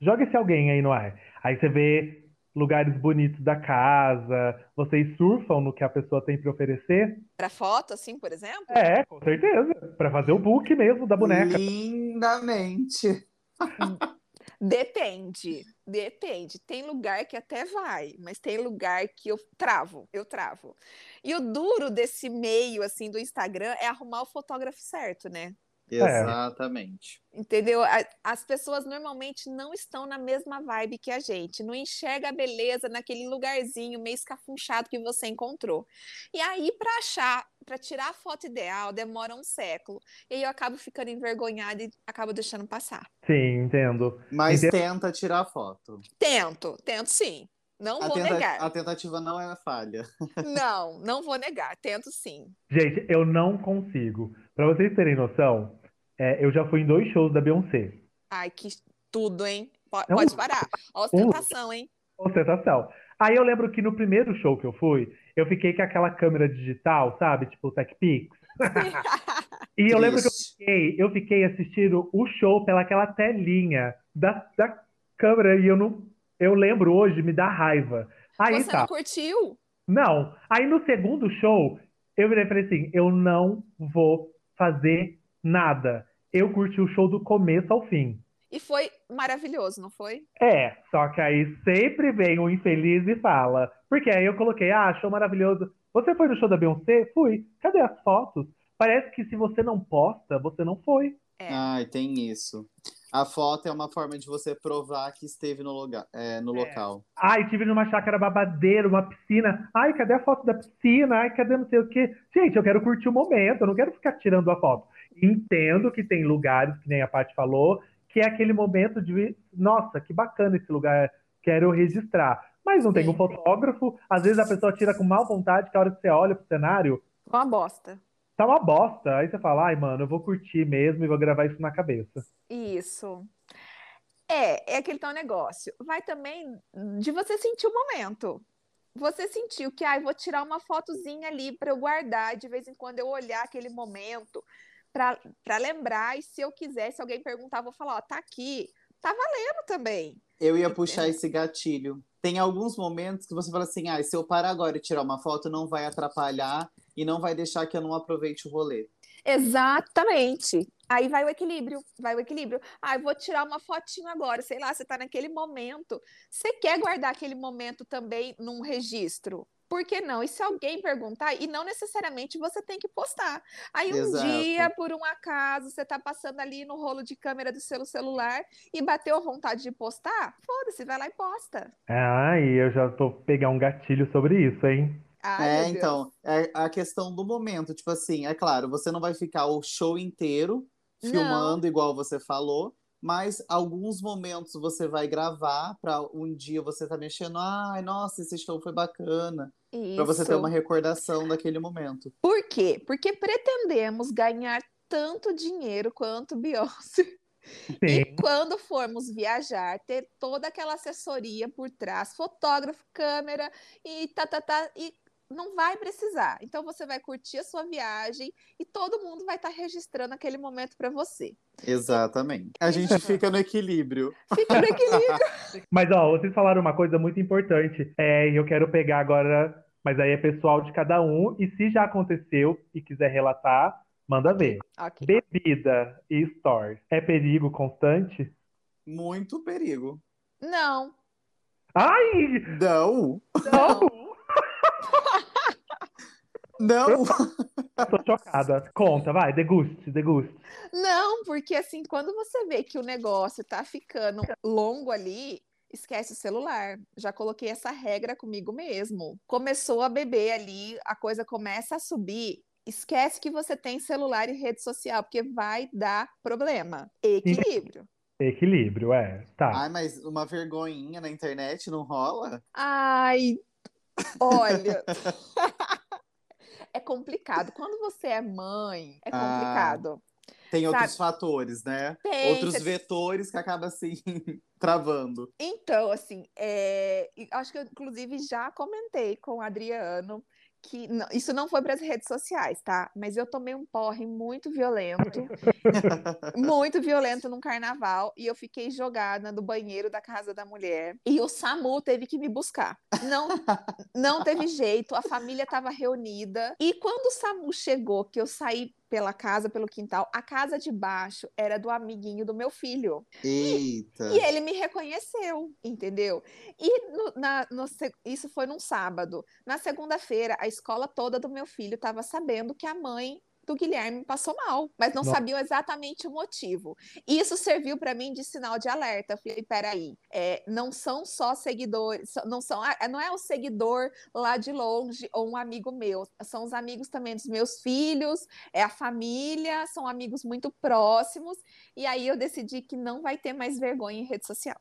Speaker 2: joga esse alguém aí no ar. Aí você vê lugares bonitos da casa, vocês surfam no que a pessoa tem pra oferecer?
Speaker 4: Para foto, assim, por exemplo?
Speaker 2: É, com certeza. Pra fazer o book mesmo da boneca.
Speaker 1: Lindamente.
Speaker 4: Depende, depende. Tem lugar que até vai, mas tem lugar que eu travo, eu travo. E o duro desse meio, assim, do Instagram é arrumar o fotógrafo certo, né?
Speaker 1: Exatamente.
Speaker 4: Entendeu? A- As pessoas normalmente não estão na mesma vibe que a gente, não enxerga a beleza naquele lugarzinho meio escafunchado que você encontrou. E aí, para achar, para tirar a foto ideal, demora um século. E aí eu acabo ficando envergonhada e acabo deixando passar.
Speaker 2: Sim, entendo.
Speaker 1: Mas
Speaker 2: Entendo.
Speaker 1: tenta tirar foto.
Speaker 4: Tento, tento sim. Não
Speaker 1: A,
Speaker 4: vou negar.
Speaker 1: a tentativa não é falha.
Speaker 4: Não, não vou negar. Tento sim.
Speaker 2: Gente, eu não consigo. Pra vocês terem noção, é, eu já fui em dois shows da Beyoncé.
Speaker 4: Ai, que tudo, hein? Po-
Speaker 2: É
Speaker 4: Pode parar. Ó, Ostentação, hein?
Speaker 2: Ostentação. Aí eu lembro que no primeiro show que eu fui, eu fiquei com aquela câmera digital, sabe? Tipo o TechPix. E eu lembro que eu fiquei, eu fiquei assistindo o show pelaquela telinha da, da câmera e eu não. Eu lembro hoje, me dá raiva. Aí
Speaker 4: Você
Speaker 2: tá.
Speaker 4: não curtiu?
Speaker 2: Não. Aí no segundo show, eu virei e falei assim: eu não vou fazer nada. Eu curti o show do começo ao fim.
Speaker 4: E foi maravilhoso, não foi?
Speaker 2: É, só que aí sempre vem o infeliz e fala. Porque aí eu coloquei, ah, show maravilhoso. Você foi no show da Beyoncé? Fui. Cadê as fotos? Parece que se você não posta, você não foi.
Speaker 4: É.
Speaker 1: Ai, tem isso. A foto é uma forma de você provar que esteve no, lugar, é, no
Speaker 2: É.
Speaker 1: local.
Speaker 2: Ai, tive numa chácara babadeira, uma piscina. Ai, cadê a foto da piscina? Ai, cadê não sei o quê? Gente, eu quero curtir o momento, eu não quero ficar tirando a foto. Entendo que tem lugares, que nem a Paty falou, que é aquele momento de, nossa, que bacana esse lugar, quero registrar. Mas não tem um fotógrafo, às vezes a pessoa tira com má vontade, que a hora que você olha pro cenário,
Speaker 4: Uma bosta.
Speaker 2: tá uma bosta. Aí você fala, ai, mano, eu vou curtir mesmo e vou gravar isso na cabeça.
Speaker 4: Isso. É, é aquele tal negócio. Vai também de você sentir o momento. Você sentiu que, ai, vou tirar uma fotozinha ali para eu guardar, de vez em quando eu olhar aquele momento para lembrar, e se eu quiser, se alguém perguntar, vou falar, ó, tá aqui, tá valendo também.
Speaker 1: Eu ia puxar esse gatilho. Tem alguns momentos que você fala assim: ah, se eu parar agora e tirar uma foto, não vai atrapalhar e não vai deixar que eu não aproveite o rolê.
Speaker 4: Exatamente. Aí vai o equilíbrio, vai o equilíbrio. Ah, eu vou tirar uma fotinho agora, sei lá, você está naquele momento. Você quer guardar aquele momento também num registro? Por que não? E se alguém perguntar, e não necessariamente você tem que postar. Aí um
Speaker 1: Exato.
Speaker 4: dia, por um acaso, você está passando ali no rolo de câmera do seu celular e bateu a vontade de postar, foda-se, vai lá e posta.
Speaker 2: Ai, eu já tô pegar um gatilho sobre isso, hein?
Speaker 4: Ai,
Speaker 1: é, então, é a questão do momento. Tipo assim, é claro, você não vai ficar o show inteiro
Speaker 4: Não.
Speaker 1: filmando, igual você falou, mas alguns momentos você vai gravar para um dia você tá mexendo. Ai, nossa, esse show foi bacana. Pra você ter uma recordação daquele momento.
Speaker 4: Por quê? Porque pretendemos ganhar tanto dinheiro quanto Beyoncé. E
Speaker 2: Sim.
Speaker 4: quando formos viajar, ter toda aquela assessoria por trás, fotógrafo, câmera e tá, tá, tá, e não vai precisar. Então você vai curtir a sua viagem e todo mundo vai estar registrando aquele momento para você.
Speaker 1: Exatamente. A gente fica no equilíbrio.
Speaker 4: Fica no equilíbrio.
Speaker 2: Mas, ó, vocês falaram uma coisa muito importante, é, e eu quero pegar agora, mas aí é pessoal de cada um, e se já aconteceu e quiser relatar, manda ver.
Speaker 4: ok.
Speaker 2: Bebida e stores é perigo constante?
Speaker 1: Muito perigo.
Speaker 4: Não,
Speaker 2: Ai!
Speaker 1: Não,
Speaker 2: Não!
Speaker 1: Não.
Speaker 2: Tô chocada. Conta, vai, deguste, deguste.
Speaker 4: não, porque assim, quando você vê que o negócio tá ficando longo ali, esquece o celular. Já coloquei essa regra comigo mesmo. Começou a beber ali, a coisa começa a subir. Esquece que você tem celular e rede social, porque vai dar problema. Equilíbrio.
Speaker 2: Equilíbrio, é. Tá.
Speaker 1: Ai, mas uma vergonhinha na internet não rola?
Speaker 4: Ai, olha. É complicado. Quando você é mãe, é
Speaker 1: Ah,
Speaker 4: complicado.
Speaker 1: Tem outros
Speaker 4: Sabe?
Speaker 1: fatores, né?
Speaker 4: Tem,
Speaker 1: outros
Speaker 4: você-
Speaker 1: vetores que acabam assim travando.
Speaker 4: Então, assim, é, acho que eu, inclusive, já comentei com o Adriano que não- isso não foi para as redes sociais, tá? Mas eu tomei um porre muito violento, muito violento num carnaval, e eu fiquei jogada no banheiro da casa da mulher. E o SAMU teve que me buscar. Não, não teve jeito, a família estava reunida. E quando o SAMU chegou, que eu saí pela casa, pelo quintal, a casa de baixo era do amiguinho do meu filho.
Speaker 1: Eita.
Speaker 4: E ele me reconheceu, entendeu? E no- na- no isso foi num sábado. Na segunda-feira, a escola toda do meu filho estava sabendo que a mãe do Guilherme passou mal, mas não
Speaker 2: Nossa.
Speaker 4: sabiam exatamente o motivo. Isso serviu para mim de sinal de alerta. Eu falei, peraí, é, não são só seguidores, não são, ah, não é o seguidor lá de longe ou um amigo meu, são os amigos também dos meus filhos, é a família, são amigos muito próximos. E aí eu decidi que não vai ter mais vergonha em rede social.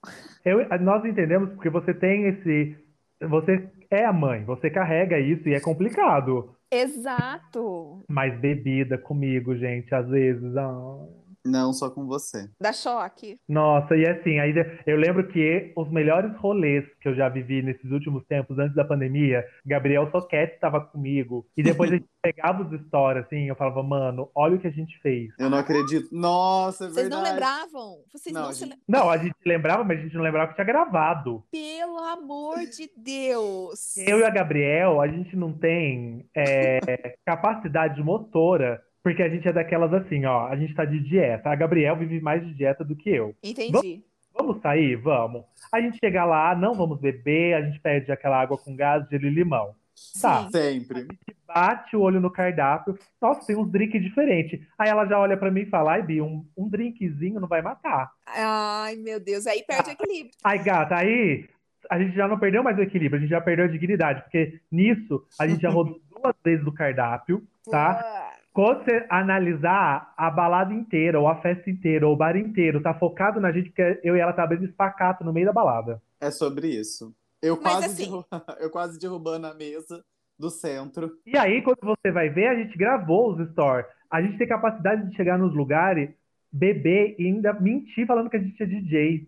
Speaker 2: Eu- nós entendemos porque você tem esse. Você é a mãe, você carrega isso e é complicado.
Speaker 4: Exato.
Speaker 2: Mas bebida comigo, gente, às vezes. ah.
Speaker 1: Não só com você.
Speaker 4: Dá choque.
Speaker 2: Nossa, e assim, aí eu lembro que os melhores rolês que eu já vivi nesses últimos tempos, antes da pandemia, Gabriel Soquete estava comigo. E depois a gente pegava os stories, assim, eu falava, mano, olha o que a gente fez.
Speaker 1: Eu não acredito. Nossa, é
Speaker 4: Vocês não
Speaker 1: verdade.
Speaker 4: lembravam? Vocês
Speaker 1: Não,
Speaker 4: não,
Speaker 1: a
Speaker 4: se
Speaker 1: gente-
Speaker 4: lem-
Speaker 2: Não, a gente lembrava, mas a gente não lembrava que tinha gravado.
Speaker 4: Pelo amor de Deus.
Speaker 2: Eu e a Gabriel, a gente não tem é, capacidade motora, porque a gente é daquelas assim, ó, a gente tá de dieta. A Gabriel vive mais de dieta do que eu.
Speaker 4: Entendi.
Speaker 2: Vamos sair? Vamos. A gente chega lá, não vamos beber, a gente pede aquela água com gás, gelo e limão. Tá.
Speaker 4: Sim.
Speaker 1: Sempre.
Speaker 2: Bate o olho no cardápio, nossa, tem uns drinks diferentes. Aí ela já olha pra mim e fala, ai, Bi, um, um drinkzinho não vai matar.
Speaker 4: Ai, meu Deus. Aí perde o equilíbrio.
Speaker 2: Aí, gata, aí a gente já não perdeu mais o equilíbrio, a gente já perdeu a dignidade, porque nisso a gente já rodou duas vezes o cardápio, tá? Quando você analisar a balada inteira, ou a festa inteira, ou o bar inteiro, tá focado na gente, porque eu e ela tá abrindo espacato no meio da balada.
Speaker 1: É sobre isso. Eu
Speaker 4: Mas
Speaker 1: quase,
Speaker 4: assim-
Speaker 1: derru- eu quase derrubando a mesa do centro.
Speaker 2: E aí, quando você vai ver, a gente gravou os stories. A gente tem capacidade de chegar nos lugares, beber e ainda mentir falando que a gente é DJ.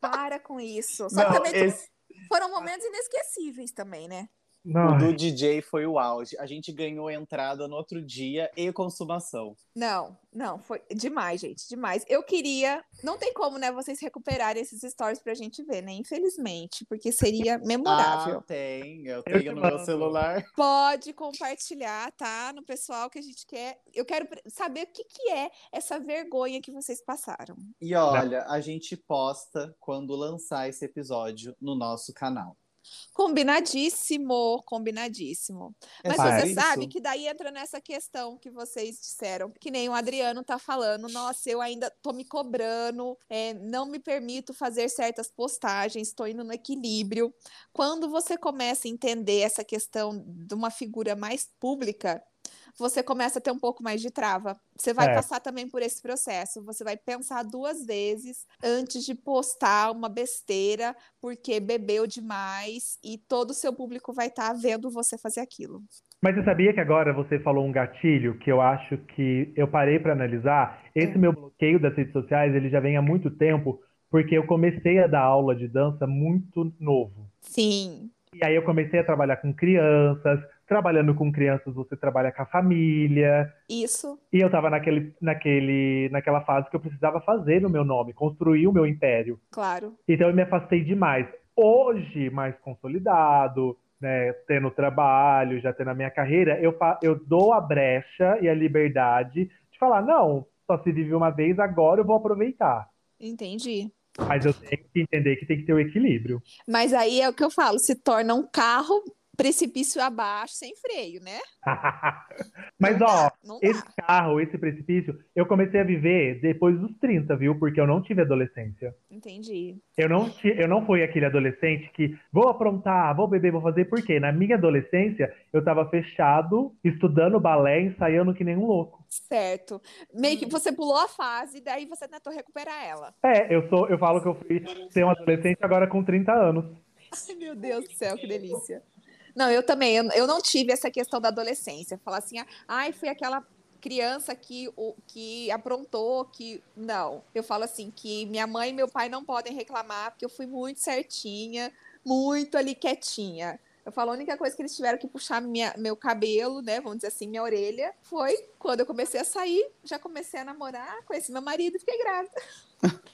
Speaker 4: para com isso. Só que
Speaker 1: Não,
Speaker 4: também
Speaker 1: esse-
Speaker 4: foram momentos inesquecíveis também, né?
Speaker 1: O
Speaker 2: Não,
Speaker 1: do DJ foi o auge. A gente ganhou entrada no outro dia e consumação.
Speaker 4: Não, não, foi demais, gente, demais. Eu queria, não tem como, né, vocês recuperarem esses stories pra gente ver, né? Infelizmente, porque seria memorável.
Speaker 1: Ah, tem. Eu tenho
Speaker 2: te
Speaker 1: no meu celular.
Speaker 4: Pode compartilhar, tá? No pessoal que a gente quer. Eu quero saber o que, que é essa vergonha que vocês passaram.
Speaker 1: E olha, a gente posta quando lançar esse episódio no nosso canal.
Speaker 4: Combinadíssimo, combinadíssimo.
Speaker 1: É
Speaker 4: Mas você
Speaker 1: isso.
Speaker 4: sabe que daí entra nessa questão que vocês disseram, que nem o Adriano tá falando, nossa, eu ainda tô me cobrando, é, não me permito fazer certas postagens, estou indo no equilíbrio. Quando você começa a entender essa questão de uma figura mais pública, você começa a ter um pouco mais de trava. Você vai
Speaker 2: É.
Speaker 4: passar também por esse processo. Você vai pensar duas vezes antes de postar uma besteira porque bebeu demais e todo o seu público vai estar vendo você fazer aquilo.
Speaker 2: Mas você sabia que agora você falou um gatilho que eu acho que eu parei para analisar? Esse
Speaker 4: Hum.
Speaker 2: meu bloqueio das redes sociais, ele já vem há muito tempo, porque eu comecei a dar aula de dança muito novo.
Speaker 4: Sim,
Speaker 2: E aí eu comecei a trabalhar com crianças. Trabalhando com crianças, você trabalha com a família.
Speaker 4: isso.
Speaker 2: E eu tava naquele, naquele, naquela fase que eu precisava fazer no meu nome, construir o meu império.
Speaker 4: Claro.
Speaker 2: Então eu me afastei demais. Hoje, mais consolidado, né, tendo trabalho, já tendo a minha carreira, eu, eu dou a brecha e a liberdade de falar, não, só se vive uma vez, agora eu vou aproveitar.
Speaker 4: Entendi.
Speaker 2: Mas eu tenho que entender que tem que ter o equilíbrio.
Speaker 4: Mas aí é o que eu falo, se torna um carro precipício abaixo sem freio, né?
Speaker 2: Mas
Speaker 4: Não
Speaker 2: ó,
Speaker 4: dá, não dá.
Speaker 2: esse carro, esse precipício, eu comecei a viver depois dos 30, viu? Porque eu não tive adolescência.
Speaker 4: Entendi.
Speaker 2: Eu não, eu não fui aquele adolescente que vou aprontar, vou beber, vou fazer, por quê? Na minha adolescência, eu tava fechado, estudando balé, ensaiando que nem um louco.
Speaker 4: Certo. Meio que você pulou a fase, daí você tentou recuperar ela.
Speaker 2: É, eu sou, eu falo que eu fui ser um adolescente agora com 30 anos.
Speaker 4: Ai, meu Deus do céu, que delícia. Não, eu também, eu, eu não tive essa questão da adolescência. Falar assim, ah, ai, fui aquela criança que, o, que aprontou, que. Não. Eu falo assim, que minha mãe e meu pai não podem reclamar, porque eu fui muito certinha, muito ali quietinha. Eu falo, a única coisa que eles tiveram que puxar minha, meu cabelo, né? Vamos dizer assim, minha orelha, foi quando eu comecei a sair, já comecei a namorar, conheci meu marido e fiquei grávida.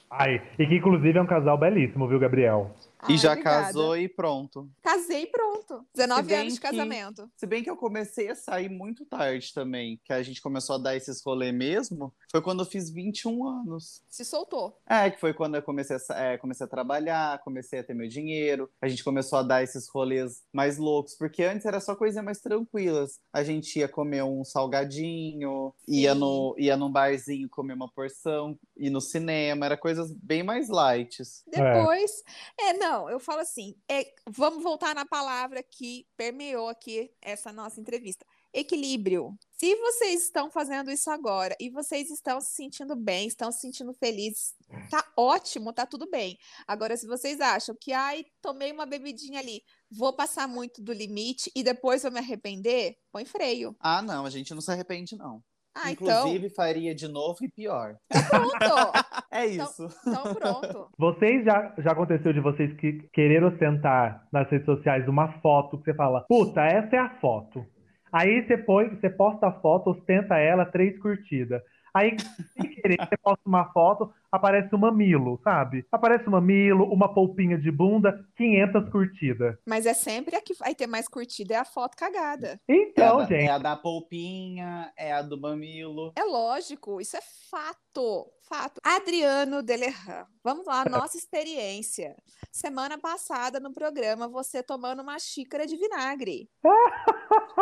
Speaker 2: Ai, e que inclusive é um casal belíssimo, viu, Gabriel?
Speaker 1: E
Speaker 4: Ai,
Speaker 1: já
Speaker 4: obrigada.
Speaker 1: casou e pronto.
Speaker 4: Casei e pronto. 19
Speaker 1: bem
Speaker 4: anos de
Speaker 1: que-
Speaker 4: casamento.
Speaker 1: Se bem que eu comecei a sair muito tarde também, que a gente começou a dar esses rolê mesmo, foi quando eu fiz 21 anos.
Speaker 4: Se soltou.
Speaker 1: É, que foi quando eu comecei a, é, comecei a trabalhar, comecei a ter meu dinheiro, a gente começou a dar esses rolês mais loucos, porque antes era só coisa mais tranquilas. A gente ia comer um salgadinho, ia, no, ia num barzinho comer uma porção, ir no cinema, era coisas bem mais light.
Speaker 4: Depois, é. não, eu falo assim, é, vamos voltar na palavra que permeou aqui essa nossa entrevista. Equilíbrio. Se vocês estão fazendo isso agora e vocês estão se sentindo bem, estão se sentindo felizes, tá ótimo, tá tudo bem. Agora, se vocês acham que, ai, tomei uma bebidinha ali, vou passar muito do limite e depois vou me arrepender, põe freio.
Speaker 1: Ah, não, a gente não se arrepende, não.
Speaker 4: Ah, então,
Speaker 1: Inclusive, faria de novo e pior.
Speaker 4: pronto.
Speaker 1: É
Speaker 4: Então-
Speaker 1: isso.
Speaker 4: Então, pronto.
Speaker 2: Vocês já, já aconteceu de vocês que querer ostentar nas redes sociais uma foto que você fala, puta, essa é a foto. Aí você põe, você posta a foto, ostenta ela, três curtidas. Aí, sem querer, você posta uma foto, aparece um mamilo, sabe? Aparece um mamilo, uma polpinha de bunda, 500 curtidas.
Speaker 4: Mas é sempre a que vai ter mais curtida, é a foto cagada.
Speaker 1: É
Speaker 2: Então,
Speaker 1: a, da-
Speaker 2: gente,
Speaker 1: é a da polpinha, é a do mamilo.
Speaker 4: É lógico, isso é fato, fato. Adriano Delerran, vamos lá, nossa experiência. Semana passada no programa, você tomando uma xícara de vinagre.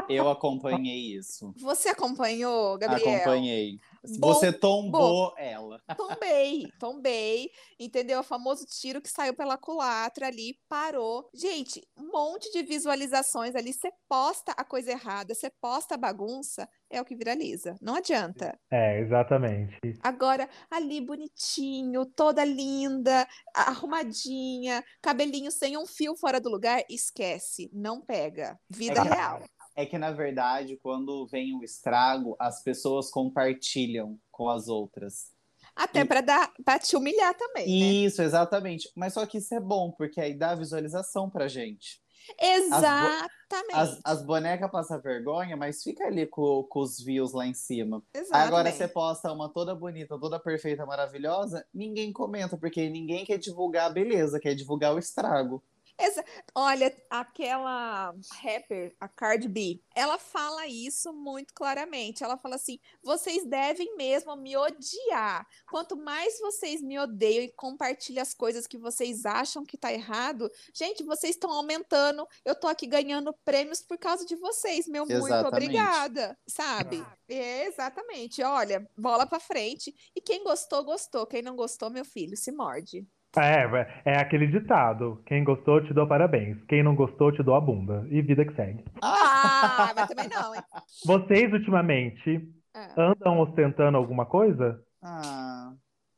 Speaker 1: Eu acompanhei isso.
Speaker 4: Você acompanhou, Gabriel?
Speaker 1: Acompanhei.
Speaker 4: Bom,
Speaker 1: Você tombou ela.
Speaker 4: Tombei, tombei, entendeu? O famoso tiro que saiu pela culatra ali, parou. Gente, um monte de visualizações ali. Você posta a coisa errada, você posta a bagunça, é o que viraliza. Não adianta.
Speaker 2: é, exatamente.
Speaker 4: Agora, ali bonitinho, toda linda, arrumadinha, cabelinho sem um fio fora do lugar, esquece, não pega. Vida
Speaker 1: É
Speaker 4: real.
Speaker 1: É que, na verdade, quando vem o estrago, as pessoas compartilham com as outras.
Speaker 4: Até para dar, para te humilhar também, né?
Speaker 1: Isso, exatamente. Mas só que isso é bom, porque aí dá visualização pra gente.
Speaker 4: Exatamente.
Speaker 1: As, as bonecas passam vergonha, mas fica ali com, com os views lá em cima.
Speaker 4: Exatamente.
Speaker 1: agora você posta uma toda bonita, toda perfeita, maravilhosa, ninguém comenta, porque ninguém quer divulgar a beleza, quer divulgar o estrago.
Speaker 4: Exa Olha, aquela rapper, a Cardi B, ela fala isso muito claramente. Ela fala assim: vocês devem mesmo me odiar. Quanto mais vocês me odeiam e compartilham as coisas que vocês acham que tá errado, gente, vocês estão aumentando. Eu tô aqui ganhando prêmios por causa de vocês. Meu
Speaker 1: Exatamente.
Speaker 4: muito obrigada, sabe? É, exatamente. Olha, bola pra frente. E quem gostou, gostou. Quem não gostou, meu filho, se morde.
Speaker 2: É, é aquele ditado. Quem gostou, te dou parabéns. Quem não gostou, te dou a bunda. E vida que segue.
Speaker 4: Ah, mas também não, hein?
Speaker 2: Vocês, ultimamente,
Speaker 4: Ah.
Speaker 2: andam ostentando alguma coisa?
Speaker 1: Ah,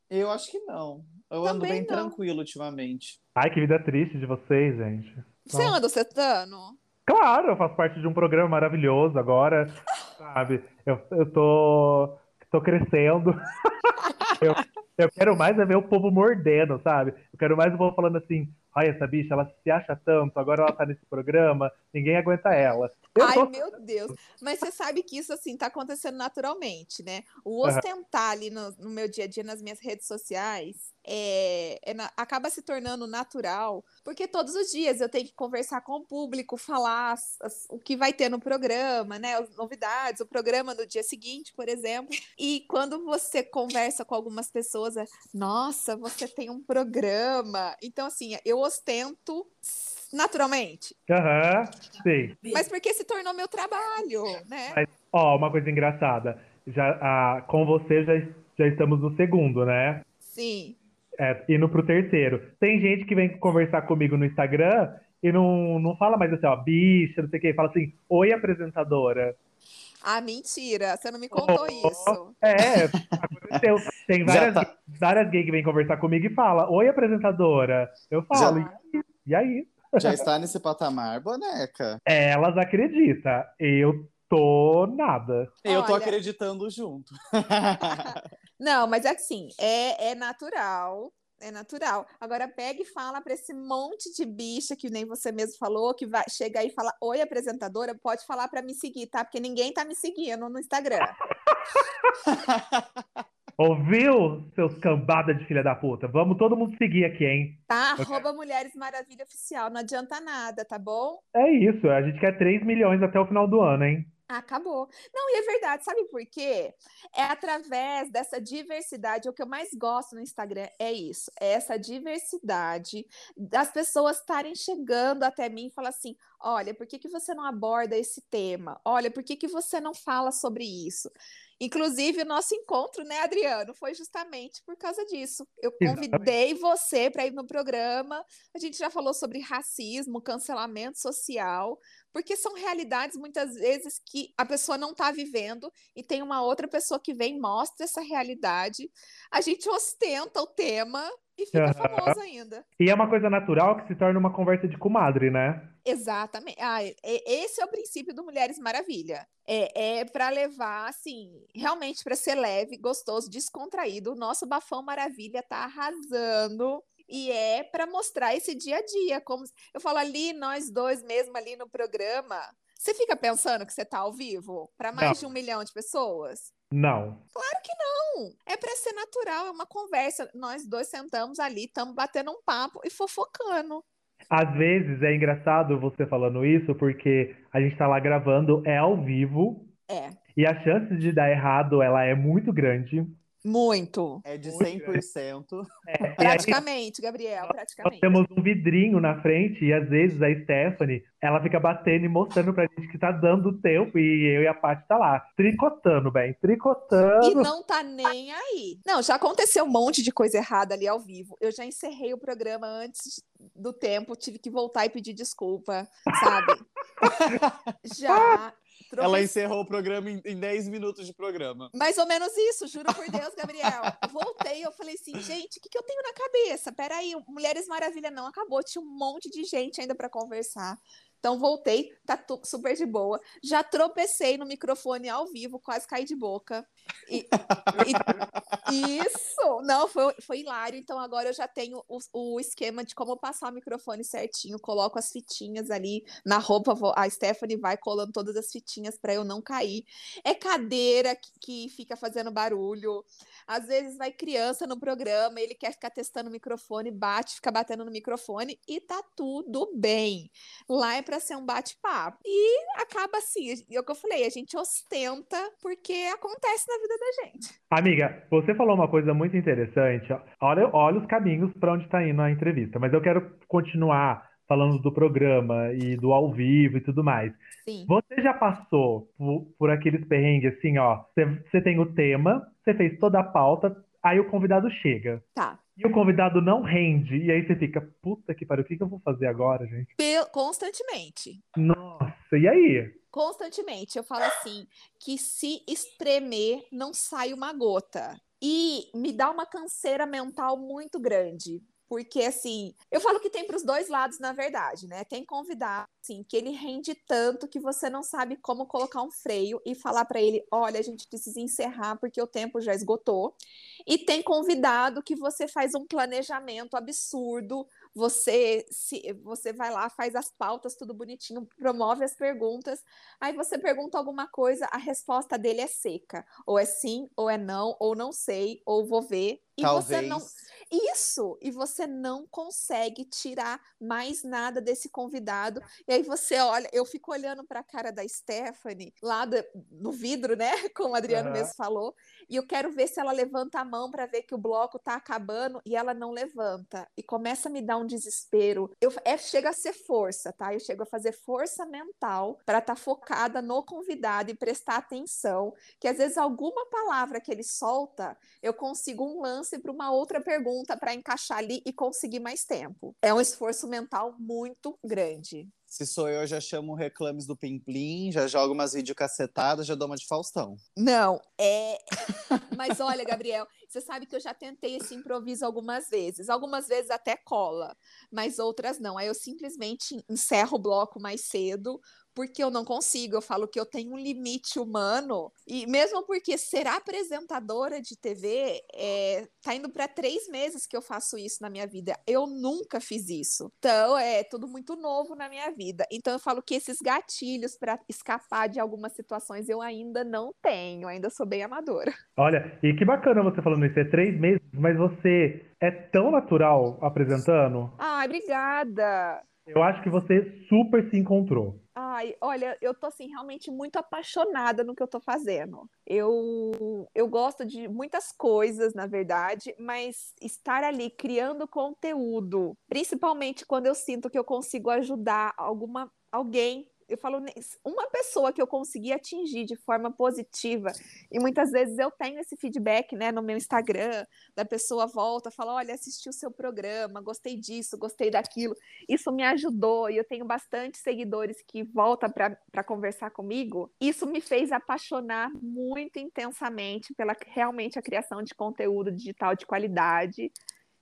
Speaker 1: eu acho que não. Eu ando
Speaker 4: Também
Speaker 1: bem
Speaker 4: não.
Speaker 1: tranquilo ultimamente.
Speaker 2: Ai, que vida triste de vocês, gente.
Speaker 4: Você
Speaker 2: Nossa.
Speaker 4: anda ostentando?
Speaker 2: Claro, eu faço parte de um programa maravilhoso agora, sabe? Eu, eu tô, tô crescendo. eu, eu quero mais é ver o povo mordendo, sabe? Eu quero mais o povo falando assim, ai, essa bicha, ela se acha tanto, agora ela tá nesse programa, ninguém aguenta ela. Eu
Speaker 4: Ai,
Speaker 2: tô-
Speaker 4: meu Deus. Mas você sabe que isso, assim, tá acontecendo naturalmente, né? O ostentar ali no, no meu dia a dia, nas minhas redes sociais, é, é na- acaba se tornando natural, porque todos os dias eu tenho que conversar com o público, falar as- as- o que vai ter no programa, né? As novidades, o programa no dia seguinte, por exemplo. E quando você conversa com algumas pessoas, é, nossa, você tem um programa. Então, assim, eu ostento naturalmente.
Speaker 2: Aham, sim.
Speaker 4: Mas porque se tornou meu trabalho, né?
Speaker 2: Mas, ó, uma coisa engraçada. Já, ah, com você já, já estamos no segundo, né?
Speaker 4: Sim.
Speaker 2: É, indo pro terceiro. Tem gente que vem conversar comigo no Instagram e não, não fala mais assim, ó, bicha, não sei o quê. Fala assim, oi, apresentadora.
Speaker 4: Ah, mentira, você não me contou isso.
Speaker 2: É, aconteceu. Tem várias,
Speaker 1: tá.
Speaker 2: várias gays que vêm conversar comigo e fala, oi, apresentadora. Eu falo, e, e aí?
Speaker 1: Já está nesse patamar, boneca.
Speaker 2: Elas acreditam. Eu tô nada.
Speaker 1: Eu tô
Speaker 4: Olha.
Speaker 1: acreditando junto.
Speaker 4: Não, mas é assim, é, é natural. É natural. Agora pega e fala para esse monte de bicha que nem você mesmo falou, que vai chega aí e fala: Oi, apresentadora, pode falar para me seguir, tá? Porque ninguém tá me seguindo no Instagram.
Speaker 2: Ouviu, seus cambada de filha da puta? Vamos todo mundo seguir aqui, hein?
Speaker 4: Tá? Arroba Mulheres Maravilha Oficial. Não adianta nada, tá bom?
Speaker 2: É isso, a gente quer 3 milhões até o final do ano, hein?
Speaker 4: Acabou. Não, e é verdade, sabe por quê? É através dessa diversidade, o que eu mais gosto no Instagram é isso, é essa diversidade das pessoas estarem chegando até mim e falar assim, olha, por que que você não aborda esse tema? Olha, por que que você não fala sobre isso? Inclusive, o nosso encontro, né, Adriano, foi justamente por causa disso. Eu
Speaker 2: Exatamente.
Speaker 4: convidei você para ir no programa, a gente já falou sobre racismo, cancelamento social, porque são realidades muitas vezes que a pessoa não está vivendo e tem uma outra pessoa que vem e mostra essa realidade. A gente ostenta o tema e fica
Speaker 2: Aham.
Speaker 4: famoso ainda.
Speaker 2: E é uma coisa natural que se torna uma conversa de comadre, né?
Speaker 4: Exatamente. Ah, esse é o princípio do Mulheres Maravilha. É, é para levar, assim, realmente para ser leve, gostoso, descontraído. O nosso Bafão Maravilha tá arrasando. E é para mostrar esse dia a dia. Como eu falo ali, nós dois mesmo ali no programa. Você fica pensando que você tá ao vivo para mais
Speaker 2: Não.
Speaker 4: de um milhão de pessoas?
Speaker 2: Não.
Speaker 4: Não, é para ser natural, é uma conversa. Nós dois sentamos ali, estamos batendo um papo e fofocando.
Speaker 2: Às vezes é engraçado você falando isso, porque a gente tá lá gravando, é ao vivo,
Speaker 4: É,
Speaker 2: e a chance de dar errado, ela é muito grande.
Speaker 4: Muito.
Speaker 1: É de
Speaker 2: Muito
Speaker 1: 100%.
Speaker 2: É, e aí
Speaker 4: Praticamente, Gabriel,
Speaker 2: nós
Speaker 4: praticamente.
Speaker 2: temos um vidrinho na frente, e às vezes a Stephanie, ela fica batendo e mostrando pra gente que tá dando tempo, e eu e a Paty tá lá, tricotando, bem,
Speaker 4: E
Speaker 2: tricotando.
Speaker 4: não tá nem aí. Não, já aconteceu um monte de coisa errada ali ao vivo. Eu já encerrei o programa antes do tempo, tive que voltar e pedir desculpa, sabe? Já.
Speaker 1: Ela
Speaker 4: tropecei-
Speaker 1: encerrou o programa em, em 10 minutos de programa.
Speaker 4: Mais ou menos isso, juro por Deus, Gabriel. Voltei, eu falei assim, gente, o que, que eu tenho na cabeça? Peraí, Mulheres Maravilha não acabou, tinha um monte de gente ainda para conversar. Então voltei, tá super de boa. Já tropecei no microfone ao vivo, quase caí de boca. E, e, isso! Não, foi, foi hilário. Então agora eu já tenho o, o esquema de como passar o microfone certinho. Coloco as fitinhas ali na roupa. A Stephanie vai colando todas as fitinhas para eu não cair. É cadeira que, que fica fazendo barulho. Às vezes vai criança no programa, ele quer ficar testando o microfone, bate, fica batendo no microfone e tá tudo bem. Lá é para ser um bate-papo. E acaba assim, é o que eu falei, a gente ostenta porque acontece na vida da gente.
Speaker 2: Amiga, você falou uma coisa muito interessante. Olha, olha os caminhos para onde está indo a entrevista, mas eu quero continuar falando do programa e do ao vivo e tudo mais.
Speaker 4: Sim.
Speaker 2: Você já passou por, por aqueles perrengues assim, ó? Você tem o tema, você fez toda a pauta, aí o convidado chega.
Speaker 4: Tá.
Speaker 2: E o convidado não rende, e aí você fica, puta que pariu, o que, que eu vou fazer agora, gente?
Speaker 4: Constantemente.
Speaker 2: Nossa, e aí?
Speaker 4: Constantemente. Eu falo assim, que se espremer, não sai uma gota. E me dá uma canseira mental muito grande. Porque, assim, eu falo que tem para os dois lados, na verdade, né? Tem convidado, assim, que ele rende tanto que você não sabe como colocar um freio e falar para ele: olha, a gente precisa encerrar porque o tempo já esgotou. E tem convidado que você faz um planejamento absurdo, você se você vai lá, faz as pautas, tudo bonitinho, promove as perguntas, aí você pergunta alguma coisa, a resposta dele é seca, ou é sim, ou é não, ou não sei, ou vou ver, e
Speaker 1: Talvez.
Speaker 4: você não isso, e você não consegue tirar mais nada desse convidado. E aí você olha, eu fico olhando para a cara da Stephanie, lá do, no vidro, né? Como o Adriano uhum. mesmo falou, e eu quero ver se ela levanta a mão para ver que o bloco tá acabando e ela não levanta. E começa a me dar um desespero. Eu, é, chega a ser força, tá? Eu chego a fazer força mental para estar tá focada no convidado e prestar atenção, que às vezes alguma palavra que ele solta, eu consigo um lance para uma outra pergunta para encaixar ali e conseguir mais tempo. É um esforço mental muito grande.
Speaker 1: Se sou eu, já chamo reclames do Plim Plim, já jogo umas videocacetadas, já dou uma de Faustão.
Speaker 4: Não, é. Mas olha, Gabriel, você sabe que eu já tentei esse improviso algumas vezes. Algumas vezes até cola, mas outras não. Aí eu simplesmente encerro o bloco mais cedo, porque eu não consigo. Eu falo que eu tenho um limite humano. E mesmo porque ser apresentadora de TV é, tá indo para três meses que eu faço isso na minha vida. Eu nunca fiz isso. Então é tudo muito novo na minha vida. Então eu falo que esses gatilhos para escapar de algumas situações eu ainda não tenho. Ainda sou bem amadora.
Speaker 2: Olha, e que bacana você falando isso. É três meses, mas você é tão natural apresentando.
Speaker 4: Ai, obrigada.
Speaker 2: Eu acho que você super se encontrou.
Speaker 4: Ai, olha, eu tô assim realmente muito apaixonada no que eu tô fazendo. Eu eu gosto de muitas coisas, na verdade, mas estar ali criando conteúdo, principalmente quando eu sinto que eu consigo ajudar alguma alguém eu falo, uma pessoa que eu consegui atingir de forma positiva, e muitas vezes eu tenho esse feedback, né, no meu Instagram, da pessoa volta, fala, olha, assisti o seu programa, gostei disso, gostei daquilo, isso me ajudou, e eu tenho bastante seguidores que voltam para conversar comigo, isso me fez apaixonar muito intensamente pela realmente a criação de conteúdo digital de qualidade,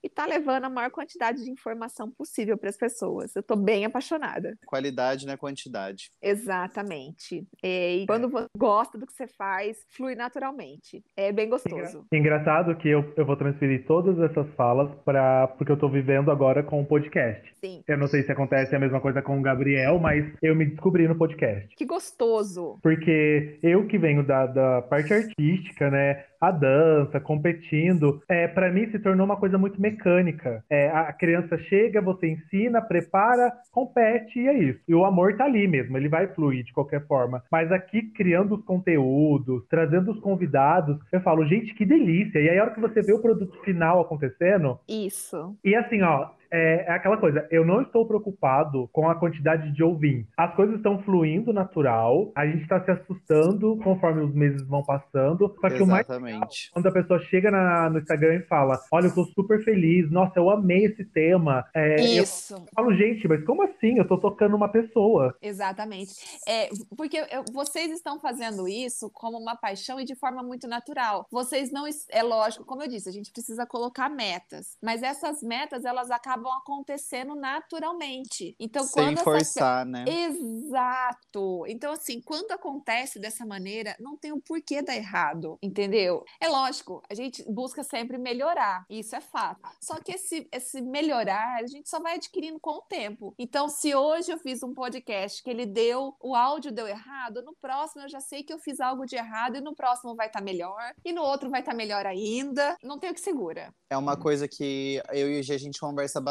Speaker 4: e tá levando a maior quantidade de informação possível para as pessoas. Eu tô bem apaixonada.
Speaker 1: Qualidade não é quantidade.
Speaker 4: Exatamente. É, e quando você gosta do que você faz, flui naturalmente. É bem gostoso.
Speaker 2: Engraçado que eu, eu vou transferir todas essas falas para porque eu tô vivendo agora com o podcast.
Speaker 4: Sim.
Speaker 2: Eu não sei se acontece a mesma coisa com o Gabriel, mas eu me descobri no podcast.
Speaker 4: Que gostoso.
Speaker 2: Porque eu que venho da, da parte artística, né? A dança, competindo, é, para mim se tornou uma coisa muito mecânica. É, a criança chega, você ensina, prepara, compete e é isso. E o amor tá ali mesmo, ele vai fluir de qualquer forma. Mas aqui, criando os conteúdos, trazendo os convidados, eu falo, gente, que delícia. E aí, a hora que você vê o produto final acontecendo.
Speaker 4: Isso.
Speaker 2: E assim, ó, é, é, aquela coisa, eu não estou preocupado com a quantidade de ouvir. As coisas estão fluindo natural, a gente está se assustando conforme os meses vão passando. Só que Exatamente. o mais legal, quando a pessoa chega na, no Instagram e fala: Olha, eu tô super feliz, nossa, eu amei esse tema.
Speaker 4: É, Isso.
Speaker 2: Eu, eu falo, gente, mas como assim? Eu tô tocando uma pessoa.
Speaker 4: Exatamente. É, porque eu, vocês estão fazendo isso como uma paixão e de forma muito natural. Vocês não. É lógico, como eu disse, a gente precisa colocar metas, mas essas metas elas acabam acabam acontecendo naturalmente. Então,
Speaker 1: Sem
Speaker 4: quando
Speaker 1: forçar,
Speaker 4: essa...
Speaker 1: né?
Speaker 4: Exato. Então, assim, quando acontece dessa maneira, não tem o porquê dar errado, entendeu? É lógico, a gente busca sempre melhorar, isso é fato. Só que esse, esse melhorar, a gente só vai adquirindo com o tempo. Então, se hoje eu fiz um podcast que ele deu, o áudio deu errado, no próximo eu já sei que eu fiz algo de errado e no próximo vai estar tá melhor, e no outro vai estar tá melhor ainda. Não tem o que segura.
Speaker 1: É uma coisa que eu e o G a gente conversa bastante,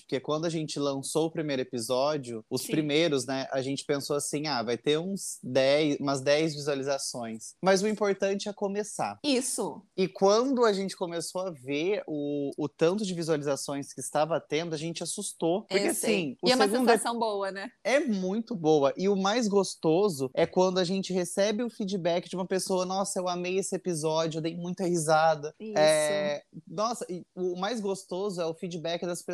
Speaker 1: porque quando a gente lançou o primeiro episódio, os
Speaker 4: Sim.
Speaker 1: primeiros, né, a gente pensou assim, ah, vai ter uns 10, umas 10 visualizações. Mas o importante é começar.
Speaker 4: Isso.
Speaker 1: E quando a gente começou a ver o, o tanto de visualizações que estava tendo, a gente assustou. Porque
Speaker 4: Eu sei.
Speaker 1: assim,
Speaker 4: e é uma sensação boa, né?
Speaker 1: é muito boa. E o mais gostoso é quando a gente recebe o feedback de uma pessoa, nossa, eu amei esse episódio, eu dei muita risada.
Speaker 4: Isso.
Speaker 1: É, Nossa, e o mais gostoso é o feedback das pessoas.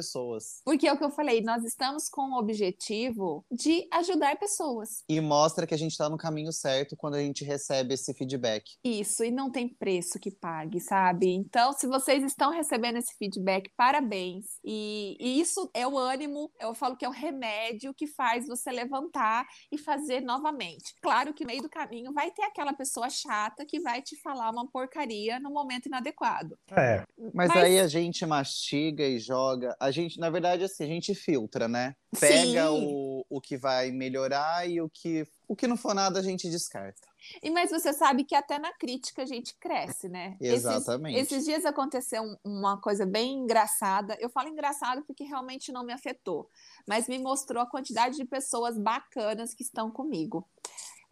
Speaker 4: Porque é o que eu falei, nós estamos com o objetivo de ajudar pessoas.
Speaker 1: E mostra que a gente tá no caminho certo quando a gente recebe esse feedback.
Speaker 4: Isso, e não tem preço que pague, sabe? Então, se vocês estão recebendo esse feedback, parabéns. E, e isso é o ânimo, eu falo que é o remédio que faz você levantar e fazer novamente. Claro que no meio do caminho vai ter aquela pessoa chata que vai te falar uma porcaria no momento inadequado.
Speaker 2: É,
Speaker 1: Mas,
Speaker 4: Mas-
Speaker 1: aí a gente mastiga e joga. A gente, na verdade, assim, a gente filtra, né? Pega
Speaker 4: Sim.
Speaker 1: o, o que vai melhorar e o que, o que não for nada a gente descarta.
Speaker 4: E mas você sabe que até na crítica a gente cresce, né? Esses-
Speaker 1: Exatamente.
Speaker 4: Esses dias aconteceu um- uma coisa bem engraçada. Eu falo engraçado porque realmente não me afetou, mas me mostrou a quantidade de pessoas bacanas que estão comigo.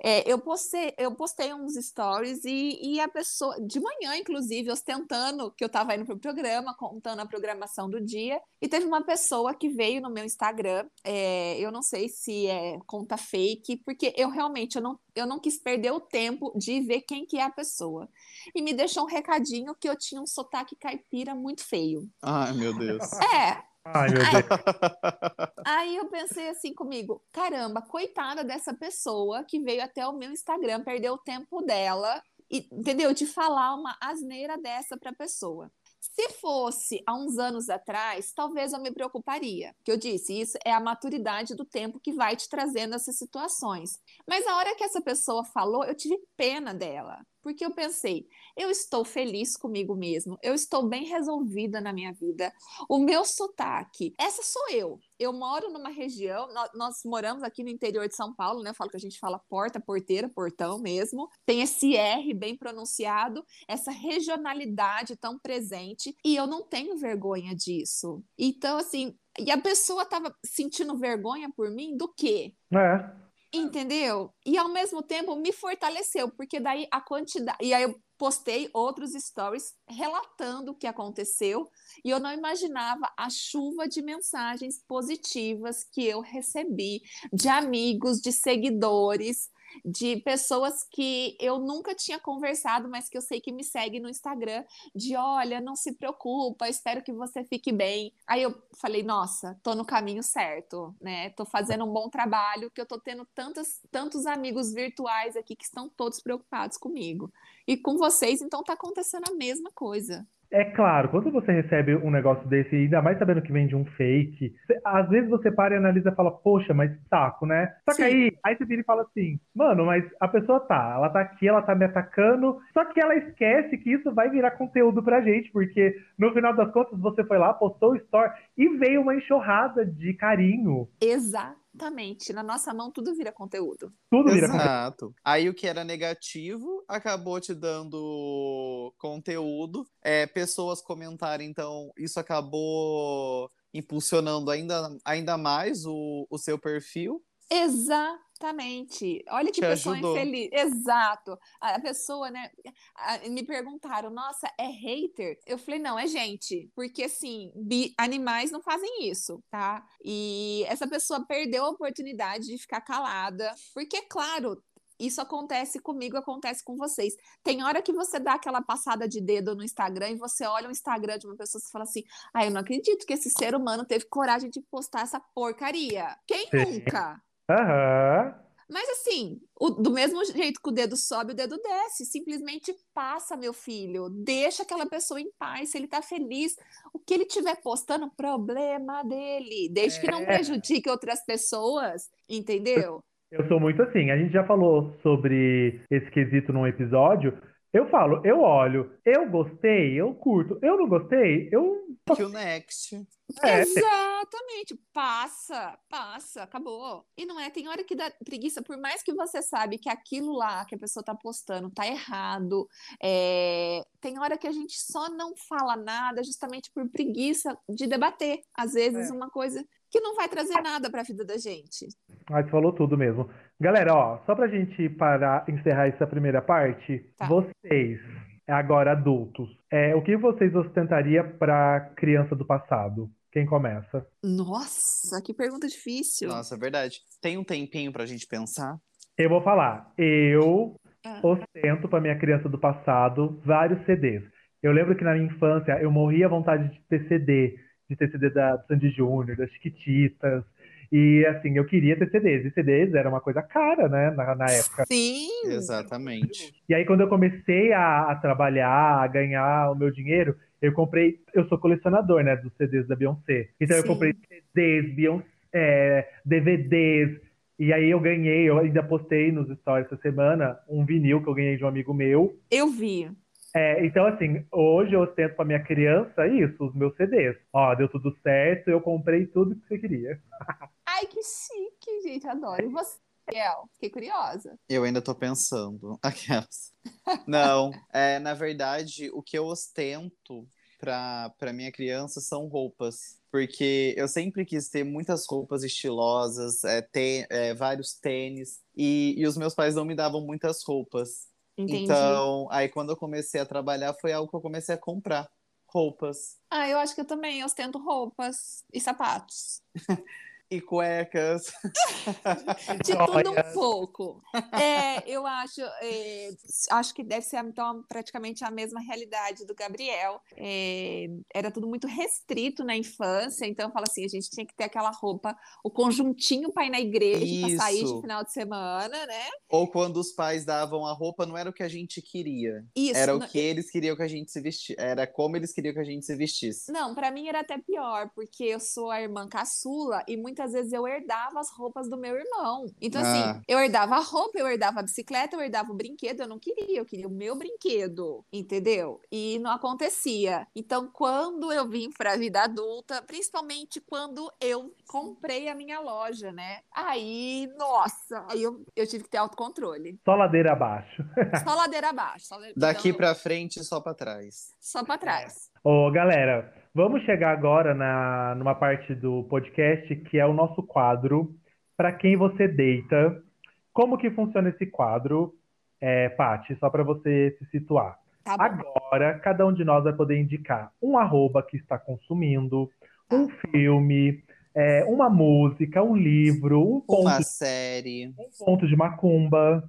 Speaker 4: É, eu, postei, eu postei uns stories e, e a pessoa, de manhã, inclusive, ostentando que eu estava indo para o programa, contando a programação do dia, e teve uma pessoa que veio no meu Instagram. é, eu não sei se é conta fake, porque eu realmente eu não, eu não quis perder o tempo de ver quem que é a pessoa e me deixou um recadinho que eu tinha um sotaque caipira muito feio.
Speaker 1: Ai, meu Deus.
Speaker 4: É,
Speaker 2: ai meu Deus.
Speaker 4: aí eu pensei assim comigo, caramba, coitada dessa pessoa que veio até o meu Instagram, perdeu o tempo dela, e, entendeu? De falar uma asneira dessa pra pessoa. Se fosse há uns anos atrás, talvez eu me preocuparia. Que eu disse, isso é a maturidade do tempo que vai te trazendo essas situações. Mas a hora que essa pessoa falou, eu tive pena dela. Porque eu pensei, eu estou feliz comigo mesmo, eu estou bem resolvida na minha vida. O meu sotaque, essa sou eu. Eu moro numa região, nós, moramos aqui no interior de São Paulo, né? Eu falo que a gente fala porta, porteira, portão mesmo. Tem esse R bem pronunciado, essa regionalidade tão presente, e eu não tenho vergonha disso. Então, assim, e a pessoa estava sentindo vergonha por mim do quê?
Speaker 2: É.
Speaker 4: Entendeu? E ao mesmo tempo me fortaleceu, porque daí a quantidade. E aí eu postei outros stories relatando o que aconteceu, e eu não imaginava a chuva de mensagens positivas que eu recebi de amigos, de seguidores, de pessoas que eu nunca tinha conversado, mas que eu sei que me seguem no Instagram, de olha, não se preocupa, espero que você fique bem. Aí eu falei, nossa, tô no caminho certo, né? Tô fazendo um bom trabalho, que eu tô tendo tantos, tantos amigos virtuais aqui que estão todos preocupados comigo. E com vocês, então tá acontecendo a mesma coisa.
Speaker 2: É claro, quando você recebe um negócio desse, ainda mais sabendo que vem de um fake, cê- às vezes você para e analisa e fala, poxa, mas saco, né? Só que
Speaker 4: Sim.
Speaker 2: aí, aí você vira e fala assim, mano, mas a pessoa tá, ela tá aqui, ela tá me atacando, só que ela esquece que isso vai virar conteúdo pra gente, porque no final das contas você foi lá, postou o story e veio uma enxurrada de carinho.
Speaker 4: Exatamente. Na nossa mão tudo vira conteúdo.
Speaker 2: Tudo vira conteúdo.
Speaker 1: Exato. Aí o que era negativo acabou te dando conteúdo. É, pessoas comentarem, então isso acabou impulsionando ainda, ainda mais o, o seu perfil.
Speaker 4: Exatamente. Olha que
Speaker 1: Te
Speaker 4: pessoa
Speaker 1: ajudou.
Speaker 4: infeliz. Exato. A pessoa, né? Me perguntaram, nossa, é hater? Eu falei, não, é gente. Porque, assim, bi- animais não fazem isso, tá? E essa pessoa perdeu a oportunidade de ficar calada. Porque, claro. Isso acontece comigo, acontece com vocês. Tem hora que você dá aquela passada de dedo no Instagram e você olha o Instagram de uma pessoa e fala assim: Ah, eu não acredito que esse ser humano teve coragem de postar essa porcaria. Quem nunca?
Speaker 2: Aham.
Speaker 4: Mas assim, o- do mesmo jeito que o dedo sobe, o dedo desce. Simplesmente passa, meu filho. Deixa aquela pessoa em paz. Se ele tá feliz, o que ele tiver postando, problema dele. Desde que não
Speaker 2: É.
Speaker 4: prejudique outras pessoas, entendeu?
Speaker 2: Eu sou muito assim. A gente já falou sobre esse quesito num episódio. Eu falo, eu olho, eu gostei, eu curto. Eu não gostei, eu.
Speaker 1: Que o Next.
Speaker 2: É.
Speaker 4: Exatamente. Passa, passa, acabou. E não é, tem hora que dá preguiça, por mais que você sabe que aquilo lá que a pessoa tá postando tá errado, é, tem hora que a gente só não fala nada justamente por preguiça de debater. Às vezes,
Speaker 2: É.
Speaker 4: uma coisa que não vai trazer nada para a vida da gente.
Speaker 2: Ah, você falou tudo mesmo. Galera, ó, só pra gente parar, encerrar essa primeira parte,
Speaker 4: Tá.
Speaker 2: vocês, agora adultos, é, o que vocês ostentaria pra criança do passado? Quem começa?
Speaker 4: Nossa, que pergunta difícil.
Speaker 1: Nossa, é verdade. Tem um tempinho pra gente pensar?
Speaker 2: Eu vou falar. Eu
Speaker 4: Ah.
Speaker 2: ostento pra minha criança do passado vários CDs. Eu lembro que na minha infância eu morria à vontade de ter CD, de ter CD da Sandy Júnior, das Chiquititas. E assim, eu queria ter CDs. E CDs era uma coisa cara, né, na, na época.
Speaker 4: Sim,
Speaker 1: Exatamente.
Speaker 2: E aí, quando eu comecei a, a trabalhar, a ganhar o meu dinheiro, eu comprei. Eu sou colecionador, né, dos CDs da Beyoncé. Então, eu
Speaker 4: Sim.
Speaker 2: comprei CDs, Beyoncé, é, DVDs. E aí, eu ganhei, eu ainda postei nos stories essa semana um vinil que eu ganhei de um amigo meu.
Speaker 4: eu vi.
Speaker 2: É, então, assim, hoje eu ostento pra minha criança isso, os meus CDs. Ó, deu tudo certo, eu comprei tudo que você queria.
Speaker 4: Ai, que chique, gente, adoro. E você, Gabriel? Fiquei curiosa.
Speaker 1: Eu ainda tô pensando. Aquelas. Não, é, na verdade, o que eu ostento pra, pra minha criança são roupas. Porque eu sempre quis ter muitas roupas estilosas, é, ter é, vários tênis, e, e os meus pais não me davam muitas roupas.
Speaker 4: Entendi.
Speaker 1: Então, aí quando eu comecei a trabalhar, foi algo que eu comecei a comprar roupas
Speaker 4: Ah, eu acho que eu também ostento roupas e sapatos.
Speaker 1: e cuecas.
Speaker 4: De tudo um pouco. É, eu acho, é, acho que deve ser então praticamente a mesma realidade do Gabriel. É, era tudo muito restrito na infância, então eu falo assim, a gente tinha que ter aquela roupa, o conjuntinho para ir na igreja, para sair de final de semana, né?
Speaker 1: Ou quando os pais davam a roupa, não era o que a gente queria.
Speaker 4: Isso.
Speaker 1: Era o
Speaker 4: não-
Speaker 1: que eles queriam que a gente se vestisse. Era como eles queriam que a gente se vestisse.
Speaker 4: Não, para mim era até pior, porque eu sou a irmã caçula e muitas vezes eu herdava as roupas do meu irmão. Então,
Speaker 1: Ah.
Speaker 4: assim, eu herdava a roupa, eu herdava a bicicleta, eu herdava o brinquedo, eu não queria, eu queria o meu brinquedo, entendeu? E não acontecia. Então, quando eu vim para a vida adulta, principalmente quando eu comprei a minha loja, né? Aí, nossa, aí eu, eu tive que ter autocontrole.
Speaker 2: Só ladeira abaixo.
Speaker 4: Só ladeira abaixo. Só,
Speaker 1: Daqui
Speaker 4: então,
Speaker 1: pra frente, só pra trás.
Speaker 4: Só para trás.
Speaker 2: Ô, galera, vamos chegar agora na, numa parte do podcast que é o nosso quadro Pra Quem Você Deita. Como que funciona esse quadro, é, Paty? Só para você se situar.
Speaker 4: Tá.
Speaker 2: Agora, cada um de nós vai poder indicar um arroba que está consumindo, um filme, é, uma música, um livro, um ponto,
Speaker 1: Uma série.
Speaker 2: um ponto de macumba.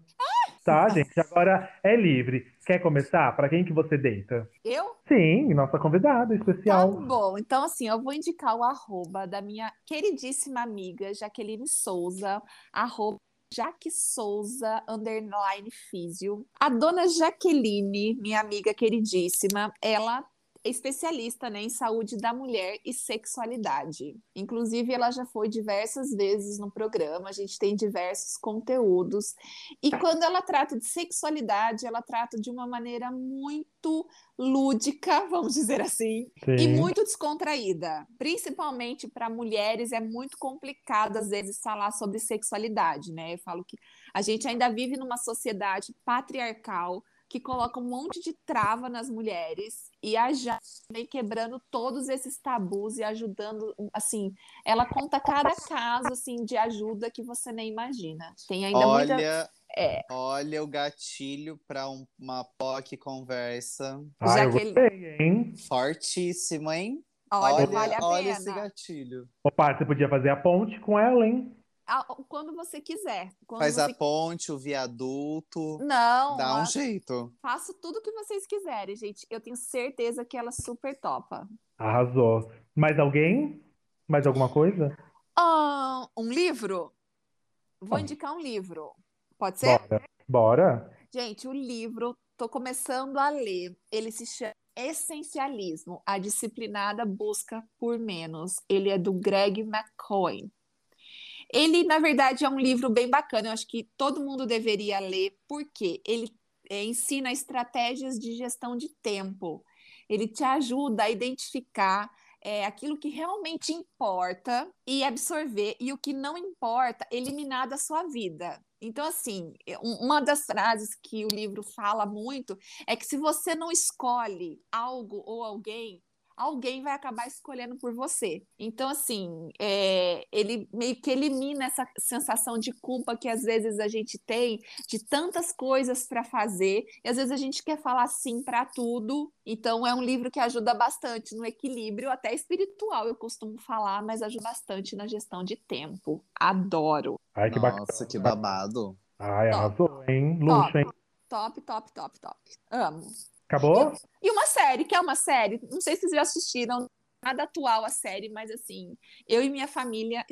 Speaker 2: Tá, gente? Agora é livre. Quer começar? Pra quem que você deita?
Speaker 4: Eu?
Speaker 2: Sim, nossa convidada
Speaker 4: Tá
Speaker 2: especial.
Speaker 4: bom, então assim, eu vou indicar o arroba da minha queridíssima amiga Jaqueline Souza, arroba Jaque Souza, underline físio. A dona Jaqueline, minha amiga queridíssima, ela especialista, né, em saúde da mulher e sexualidade. Inclusive, ela já foi diversas vezes no programa, a gente tem diversos conteúdos. E quando ela trata de sexualidade, ela trata de uma maneira muito lúdica, vamos dizer assim, e
Speaker 2: Sim.
Speaker 4: muito descontraída. Principalmente para mulheres é muito complicado às vezes falar sobre sexualidade, né? Eu falo que a gente ainda vive numa sociedade patriarcal que coloca um monte de trava nas mulheres e a Jaque vem quebrando todos esses tabus e ajudando, assim, ela conta cada caso assim de ajuda que você nem imagina. Tem ainda muita
Speaker 1: Olha,
Speaker 4: É.
Speaker 1: olha o gatilho pra um- uma POC conversa.
Speaker 2: Ah, eu
Speaker 4: Jaqueline-
Speaker 2: gostei, hein?
Speaker 1: Fortíssimo, hein?
Speaker 4: Olha, vale a
Speaker 1: olha
Speaker 4: pena.
Speaker 1: esse gatilho.
Speaker 2: Paty, você podia fazer a ponte com ela, hein?
Speaker 4: Ah, Quando você quiser. Quando
Speaker 1: Faz
Speaker 4: você...
Speaker 1: a ponte, o viaduto.
Speaker 4: Não,
Speaker 1: Dá um jeito.
Speaker 4: Faço tudo que vocês quiserem, gente. Eu tenho certeza que ela super topa.
Speaker 2: Arrasou. Mais alguém? Mais alguma coisa?
Speaker 4: Ah, um livro? vou
Speaker 2: Pode.
Speaker 4: indicar um livro. Pode ser?
Speaker 2: Bora. Bora.
Speaker 4: Gente, o livro, tô começando a ler. Ele se chama Essencialismo, a disciplinada busca por menos. Ele é do Greg McCoy. Ele, na verdade, é um livro bem bacana. Eu acho que todo mundo deveria ler, porque ele é, ensina estratégias de gestão de tempo. Ele te ajuda a identificar é, aquilo que realmente importa e absorver, e o que não importa, eliminar da sua vida. Então, assim, um- uma das frases que o livro fala muito é que se você não escolhe algo ou alguém, alguém vai acabar escolhendo por você. Então, assim, é, ele meio que elimina essa sensação de culpa que às vezes a gente tem de tantas coisas para fazer, e às vezes a gente quer falar sim para tudo. Então, é um livro que ajuda bastante no equilíbrio, até espiritual, eu costumo falar, mas ajuda bastante na gestão de tempo. Adoro.
Speaker 2: Ai, que bacana.
Speaker 1: Nossa, que babado.
Speaker 2: Ai,
Speaker 4: Top.
Speaker 2: arrasou, hein? Luxo, hein?
Speaker 4: Top, top, top, top. Amo.
Speaker 2: Acabou?
Speaker 4: E uma série, que é uma série, não sei se vocês já assistiram, nada atual a série, mas assim, eu e minha família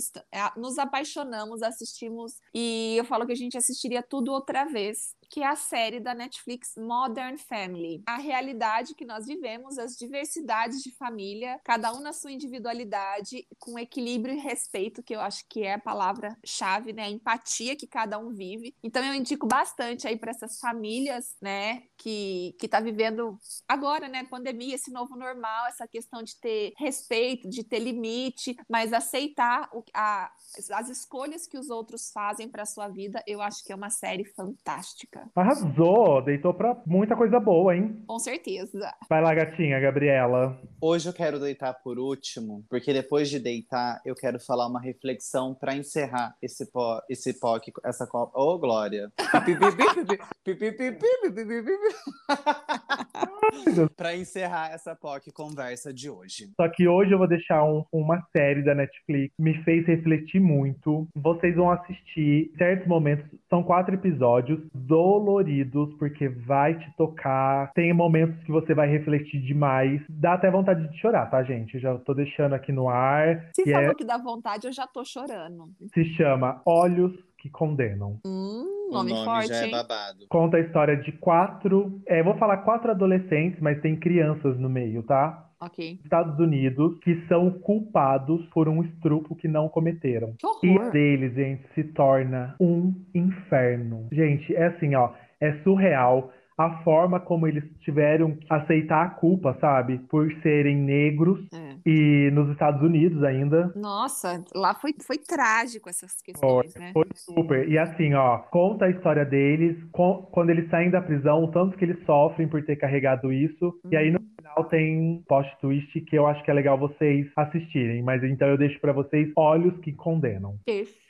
Speaker 4: nos apaixonamos, assistimos, e eu falo que a gente assistiria tudo outra vez, que é a série da Netflix Modern Family. A realidade que nós vivemos, as diversidades de família, cada um na sua individualidade, com equilíbrio e respeito, que eu acho que é a palavra-chave, né? A empatia que cada um vive. Então eu indico bastante aí para essas famílias, né, que que tá vivendo agora, né, pandemia, esse novo normal, essa questão de ter respeito, de ter limite, mas aceitar o- a- as escolhas que os outros fazem para sua vida, eu acho que é uma série fantástica.
Speaker 2: Arrasou, deitou pra muita coisa boa, hein?
Speaker 4: Com certeza.
Speaker 2: Vai lá, gatinha, Gabriela.
Speaker 1: Hoje eu quero deitar por último, porque depois de deitar, eu quero falar uma reflexão para encerrar esse pó, esse POC, essa copa. Ô, Glória! Para encerrar essa POC conversa de hoje.
Speaker 2: Só que hoje eu vou deixar um- uma série da Netflix, me fez refletir muito. Vocês vão assistir certos momentos, são quatro episódios doloridos, porque vai te tocar. Tem momentos que você vai refletir demais. Dá até vontade de chorar, tá, gente? Eu já tô deixando aqui no ar.
Speaker 4: Se
Speaker 2: que
Speaker 4: falou
Speaker 2: é,
Speaker 4: que dá vontade, eu já tô chorando.
Speaker 2: se chama Olhos que Condenam.
Speaker 4: Hum,
Speaker 1: O
Speaker 4: nome,
Speaker 1: nome
Speaker 4: forte,
Speaker 1: já é
Speaker 4: hein?
Speaker 1: babado.
Speaker 2: Conta a história de quatro. É, vou falar quatro adolescentes, mas tem crianças no meio, tá?
Speaker 4: Ok.
Speaker 2: Estados Unidos que são culpados por um estupro que não cometeram.
Speaker 4: Que
Speaker 2: E deles, gente, se torna um inferno. Gente, é assim, ó, é surreal a forma como eles tiveram que aceitar a culpa, sabe? Por serem negros
Speaker 4: É.
Speaker 2: e nos Estados Unidos ainda.
Speaker 4: Nossa, lá foi, foi trágico essas questões, né?
Speaker 2: Foi super. E assim, ó, conta a história deles, co- quando eles saem da prisão, o tanto que eles sofrem por ter carregado isso. E aí no final tem um plot twist que eu acho que é legal vocês assistirem. Mas então eu deixo pra vocês Olhos que Condenam.
Speaker 4: Perfeito.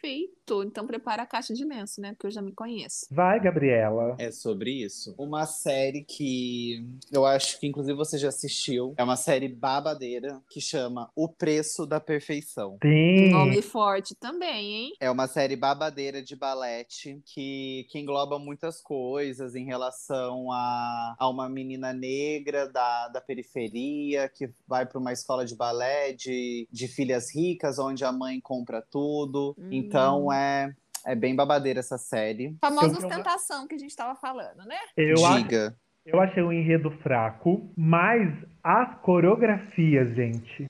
Speaker 4: Então prepara a caixa de lenço, né? Porque eu já me conheço.
Speaker 2: Vai, Gabriela.
Speaker 1: É sobre isso. Uma série que eu acho que inclusive você já assistiu. É uma série babadeira que chama O Preço da Perfeição.
Speaker 2: Sim.
Speaker 4: Nome forte também, hein?
Speaker 1: É uma série babadeira de balete que, que engloba muitas coisas em relação a, a uma menina negra da, da periferia que vai para uma escola de balé de, de filhas ricas, onde a mãe compra tudo.
Speaker 4: Hum.
Speaker 1: Então é, é bem babadeira essa série.
Speaker 4: Famosa
Speaker 2: Eu-
Speaker 4: ostentação que a gente tava falando, né?
Speaker 2: Eu, acho,
Speaker 1: Diga.
Speaker 2: eu achei o enredo fraco, mas as coreografias, gente,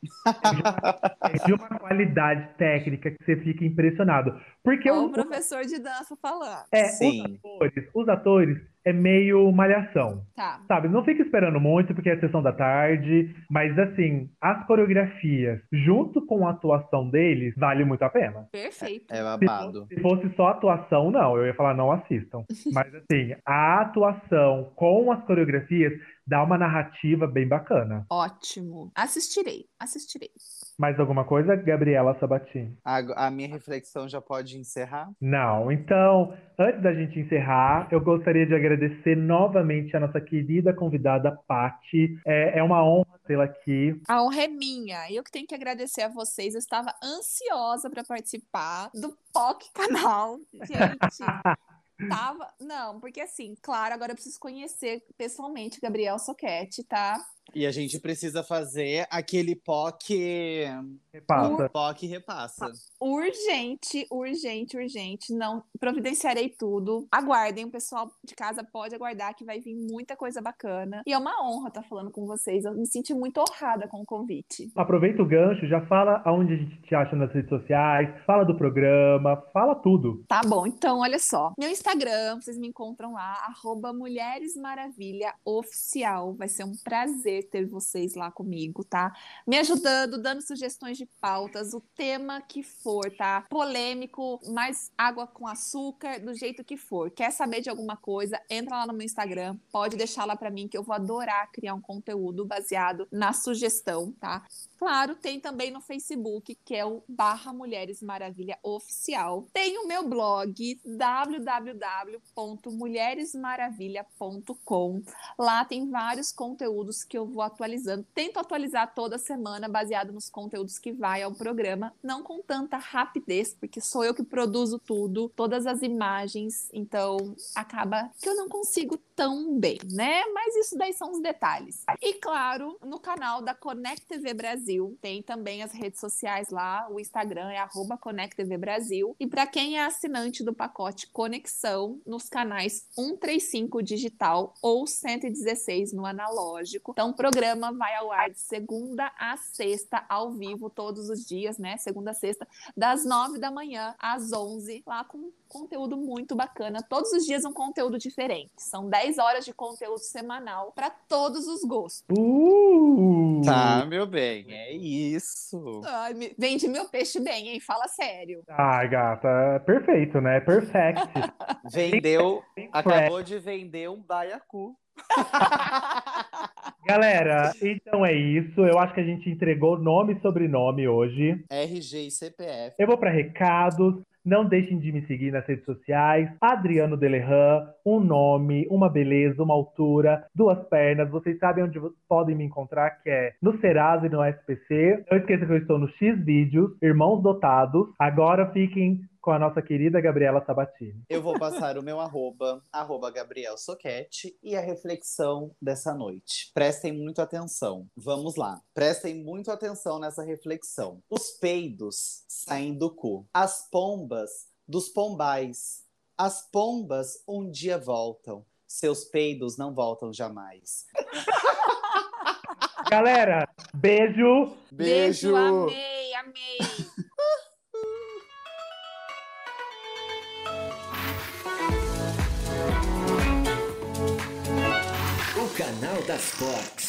Speaker 2: é de uma qualidade técnica que você fica impressionado. Porque
Speaker 4: Olha
Speaker 2: o,
Speaker 4: o professor de dança falando.
Speaker 2: é,
Speaker 1: Sim.
Speaker 2: os atores, os atores é meio malhação.
Speaker 4: Tá.
Speaker 2: Sabe, não fica esperando muito porque é sessão da tarde, mas assim, as coreografias, junto com a atuação deles, vale muito a pena.
Speaker 4: Perfeito.
Speaker 1: É
Speaker 2: Se
Speaker 1: babado.
Speaker 2: se fosse só atuação, não, eu ia falar não assistam. Mas assim, a atuação com as coreografias dá uma narrativa bem bacana.
Speaker 4: Ótimo. Assistirei, assistirei.
Speaker 2: Mais alguma coisa, Gabriela Sabatini?
Speaker 1: A, a minha reflexão já pode encerrar?
Speaker 2: Não. Então, antes da gente encerrar, eu gostaria de agradecer novamente a nossa querida convidada, Pati. É, é uma honra tê-la aqui.
Speaker 4: A honra é minha. Eu que tenho que agradecer a vocês. Eu estava ansiosa para participar do POC canal. Gente, tava. Não, porque assim, claro, agora eu preciso conhecer pessoalmente Gabriel Soquete, tá?
Speaker 1: E a gente precisa fazer aquele POC.
Speaker 2: Repassa.
Speaker 1: POC repassa.
Speaker 4: Urgente, urgente, urgente. Não providenciarei tudo. Aguardem, o pessoal de casa pode aguardar que vai vir muita coisa bacana. E é uma honra estar falando com vocês. Eu me senti muito honrada com o convite.
Speaker 2: Aproveita o gancho, já fala aonde a gente te acha nas redes sociais, fala do programa, fala tudo.
Speaker 4: Tá bom, então olha só. Meu Instagram, vocês me encontram lá, arroba Mulheres Maravilha Oficial. Vai ser um prazer ter vocês lá comigo, tá? Me ajudando, dando sugestões de pautas, o tema que for, tá? Polêmico, mais água com açúcar, do jeito que for. Quer saber de alguma coisa? Entra lá no meu Instagram, pode deixar lá para mim que eu vou adorar criar um conteúdo baseado na sugestão, tá? Claro, tem também no Facebook, que é o barra Mulheres Maravilha Oficial. Tem o meu blog, www.mulheresmaravilha.com. Lá tem vários conteúdos que eu vou atualizando. Tento atualizar toda semana, baseado nos conteúdos que vai ao programa. Não com tanta rapidez, porque sou eu que produzo tudo, todas as imagens. Então, acaba que eu não consigo tão bem, né? Mas isso daí são os detalhes. E claro, no canal da Conect TV Brasil, tem também as redes sociais lá, o Instagram é arroba Conect TV Brasil. E para quem é assinante do pacote Conexão, nos canais 135 digital ou 116 no analógico. Então, o programa vai ao ar de segunda a sexta, ao vivo, todos os dias, né? Segunda a sexta, das nove da manhã às onze, lá com conteúdo muito bacana. Todos os dias um conteúdo diferente. São 10 horas de conteúdo semanal para todos os gostos.
Speaker 2: Uh!
Speaker 1: Tá, meu bem, é isso.
Speaker 4: Ai, me- vende meu peixe bem, hein? Fala sério.
Speaker 2: Ai, gata, perfeito, né? Perfect.
Speaker 1: Vendeu, acabou de vender um baiacu.
Speaker 2: Galera, então é isso. Eu acho que a gente entregou nome e sobrenome hoje.
Speaker 1: RG e CPF.
Speaker 2: Eu vou para recados. Não deixem de me seguir nas redes sociais. Adriano Delerran, um nome, uma beleza, uma altura, duas pernas. Vocês sabem onde podem me encontrar, que é no Serasa e no SPC. Não esqueça que eu estou no X Vídeos, Irmãos Dotados. Agora fiquem com a nossa querida Gabriela Sabatini.
Speaker 1: Eu vou passar o meu arroba, arroba Gabriel Soquete, e a reflexão dessa noite. Prestem muito atenção. Vamos lá. Prestem muito atenção nessa reflexão. Os peidos saem do cu. As pombas dos pombais. As pombas um dia voltam. Seus peidos não voltam jamais.
Speaker 2: Galera, beijo.
Speaker 1: Beijo!
Speaker 4: amei, amei.
Speaker 3: canal das Fox.